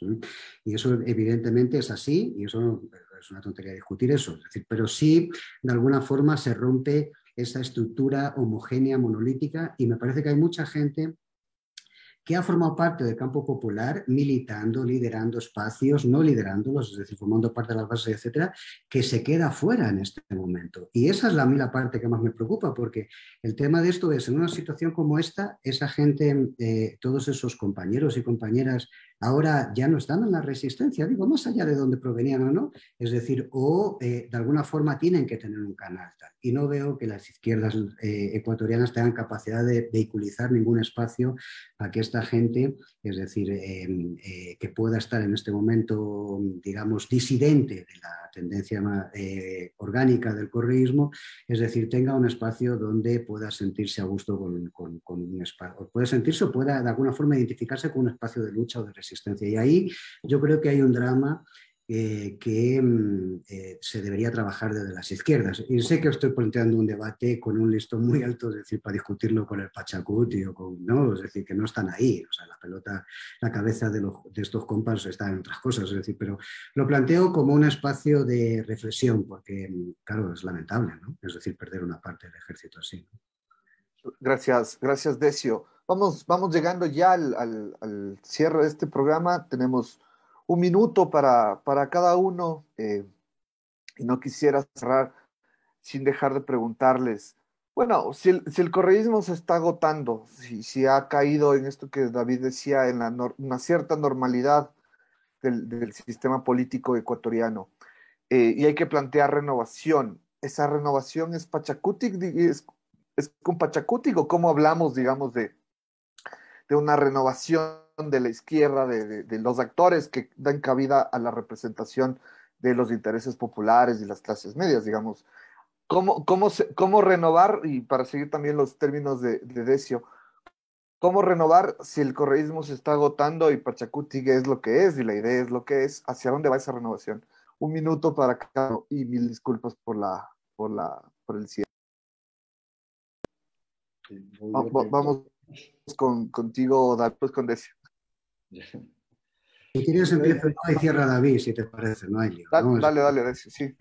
Y eso evidentemente es así y eso es una tontería discutir eso, es decir, pero sí, de alguna forma se rompe esa estructura homogénea, monolítica, y me parece que hay mucha gente que ha formado parte del campo popular, militando, liderando espacios, no liderándolos, es decir, formando parte de las bases, etcétera, que se queda fuera en este momento. Y esa es la, la parte que más me preocupa, porque el tema de esto es, en una situación como esta, esa gente, eh, todos esos compañeros y compañeras ahora ya no están en la resistencia, digo, más allá de donde provenían o no, es decir, o eh, de alguna forma tienen que tener un canal tal. Y no veo que las izquierdas eh, ecuatorianas tengan capacidad de vehiculizar ningún espacio para que esta gente, es decir, em, eh, que pueda estar en este momento, digamos, disidente de la tendencia orgánica del correísmo, es decir, tenga un espacio donde pueda sentirse a gusto con, con un espacio, puede sentirse o pueda de alguna forma identificarse con un espacio de lucha o de resistencia y ahí yo creo que hay un drama eh, que mm, eh, se debería trabajar desde las izquierdas. Y sé que estoy planteando un debate con un listón muy alto, es decir, para discutirlo con el Pachacuti o con, no, es decir, que no están ahí, o sea, la pelota, la cabeza de, los, de estos compas está en otras cosas, es decir, pero lo planteo como un espacio de reflexión, porque, mm, claro, es lamentable, ¿no? Es decir, perder una parte del ejército así. Gracias, gracias Decio. Vamos, vamos llegando ya al, cierre de este programa. Tenemos un minuto para, para cada uno eh, y no quisiera cerrar sin dejar de preguntarles, bueno, si el, si el correísmo se está agotando, si, si, ha caído en esto que David decía, en la una cierta normalidad del, del sistema político ecuatoriano, eh, y hay que plantear renovación, ¿esa renovación es Pachacutic? ¿Es, es con Pachacutic o cómo hablamos, digamos, de, de una renovación de la izquierda, de, de, los actores que dan cabida a la representación de los intereses populares y las clases medias, digamos. ¿Cómo, cómo, cómo renovar, y para seguir también los términos de, de Decio, cómo renovar si el correísmo se está agotando y Pachacuti es lo que es y la idea es lo que es? ¿Hacia dónde va esa renovación? Un minuto para cada y mil disculpas por, la, por, la, por el cierre. Vamos con, contigo, después con Decio. Si quieres empiezo y cierra David, si te parece, no hay lío. Dale, dale, dale, Decio, sí.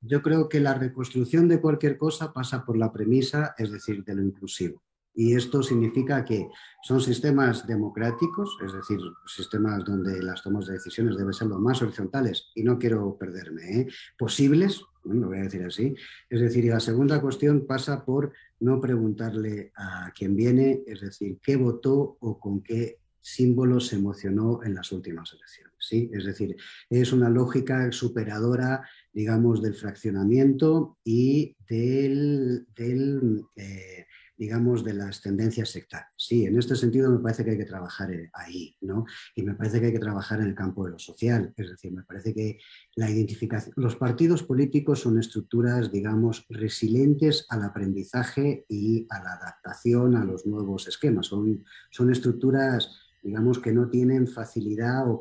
Yo creo que la reconstrucción de cualquier cosa pasa por la premisa, es decir, de lo inclusivo. Y esto significa que son sistemas democráticos, es decir, sistemas donde las tomas de decisiones deben ser lo más horizontales, y no quiero perderme, ¿eh? posibles, lo voy a decir así. Es decir, y la segunda cuestión pasa por no preguntarle a quien viene, es decir, qué votó o con qué símbolo se emocionó en las últimas elecciones. ¿sí? Es decir, es una lógica superadora, digamos, del fraccionamiento y del, del eh, digamos, de las tendencias sectarias. Sí, en este sentido me parece que hay que trabajar eh, ahí, ¿no? Y me parece que hay que trabajar en el campo de lo social. Es decir, me parece que la identificación... Los partidos políticos son estructuras, digamos, resilientes al aprendizaje y a la adaptación a los nuevos esquemas. Son, son estructuras digamos que no tienen facilidad o,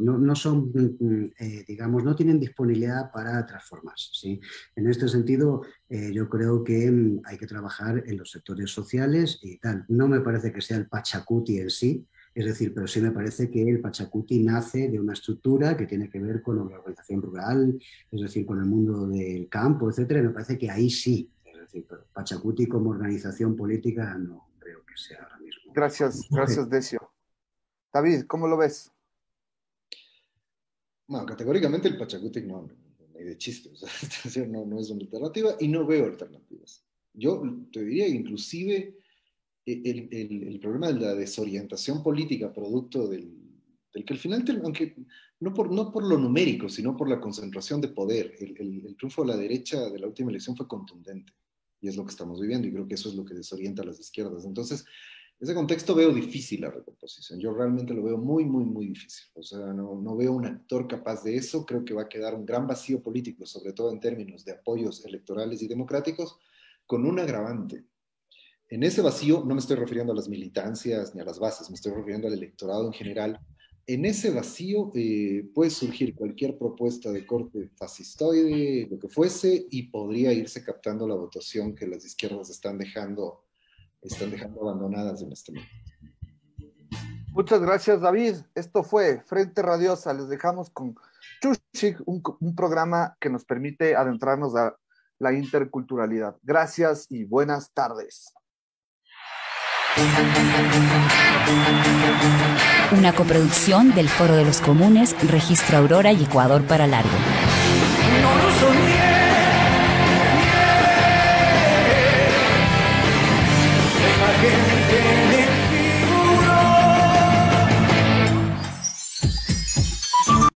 no, son, mm, eh, digamos, no tienen disponibilidad para transformarse. ¿sí? En este sentido, eh, yo creo que mm, hay que trabajar en los sectores sociales y tal. No me parece que sea el Pachacuti en sí, es decir, pero sí me parece que el Pachacuti nace de una estructura que tiene que ver con la organización rural, es decir, con el mundo del campo, etcétera. me parece que ahí sí, es decir, pero Pachacuti como organización política no creo que sea ahora mismo. Gracias, gracias, Decio. David, ¿cómo lo ves? Bueno, categóricamente el Pachacutic no, no, hay de chiste, o sea, no, no, es una alternativa y no veo alternativas. Yo te diría inclusive e, el, el, el problema de la desorientación política producto del, del que al final, aunque no por, no por lo numérico, sino por la concentración de poder, el, el, triunfo de la derecha de la última elección fue contundente y es lo que estamos viviendo y creo que eso es lo que desorienta a las izquierdas. Entonces, ese contexto veo difícil la recomposición. Yo realmente lo veo muy, muy, muy difícil. O sea, no, no, veo un actor capaz de eso. Creo que va a quedar un gran vacío político, sobre todo en términos de apoyos electorales y democráticos, con un agravante. En ese vacío no me estoy refiriendo a las militancias ni a las bases, me estoy refiriendo al electorado en general. En ese vacío eh, puede surgir cualquier propuesta de corte fascistoide, lo que fuese, y podría irse captando la votación que las izquierdas están dejando están dejando abandonadas en este momento. Muchas gracias, David. Esto fue Frente Radiosa. Les dejamos con Chuchik, un, un programa que nos permite adentrarnos a la interculturalidad. Gracias y buenas tardes. Una coproducción del Foro de los Comunes, Registro Aurora y Ecuador para Largo.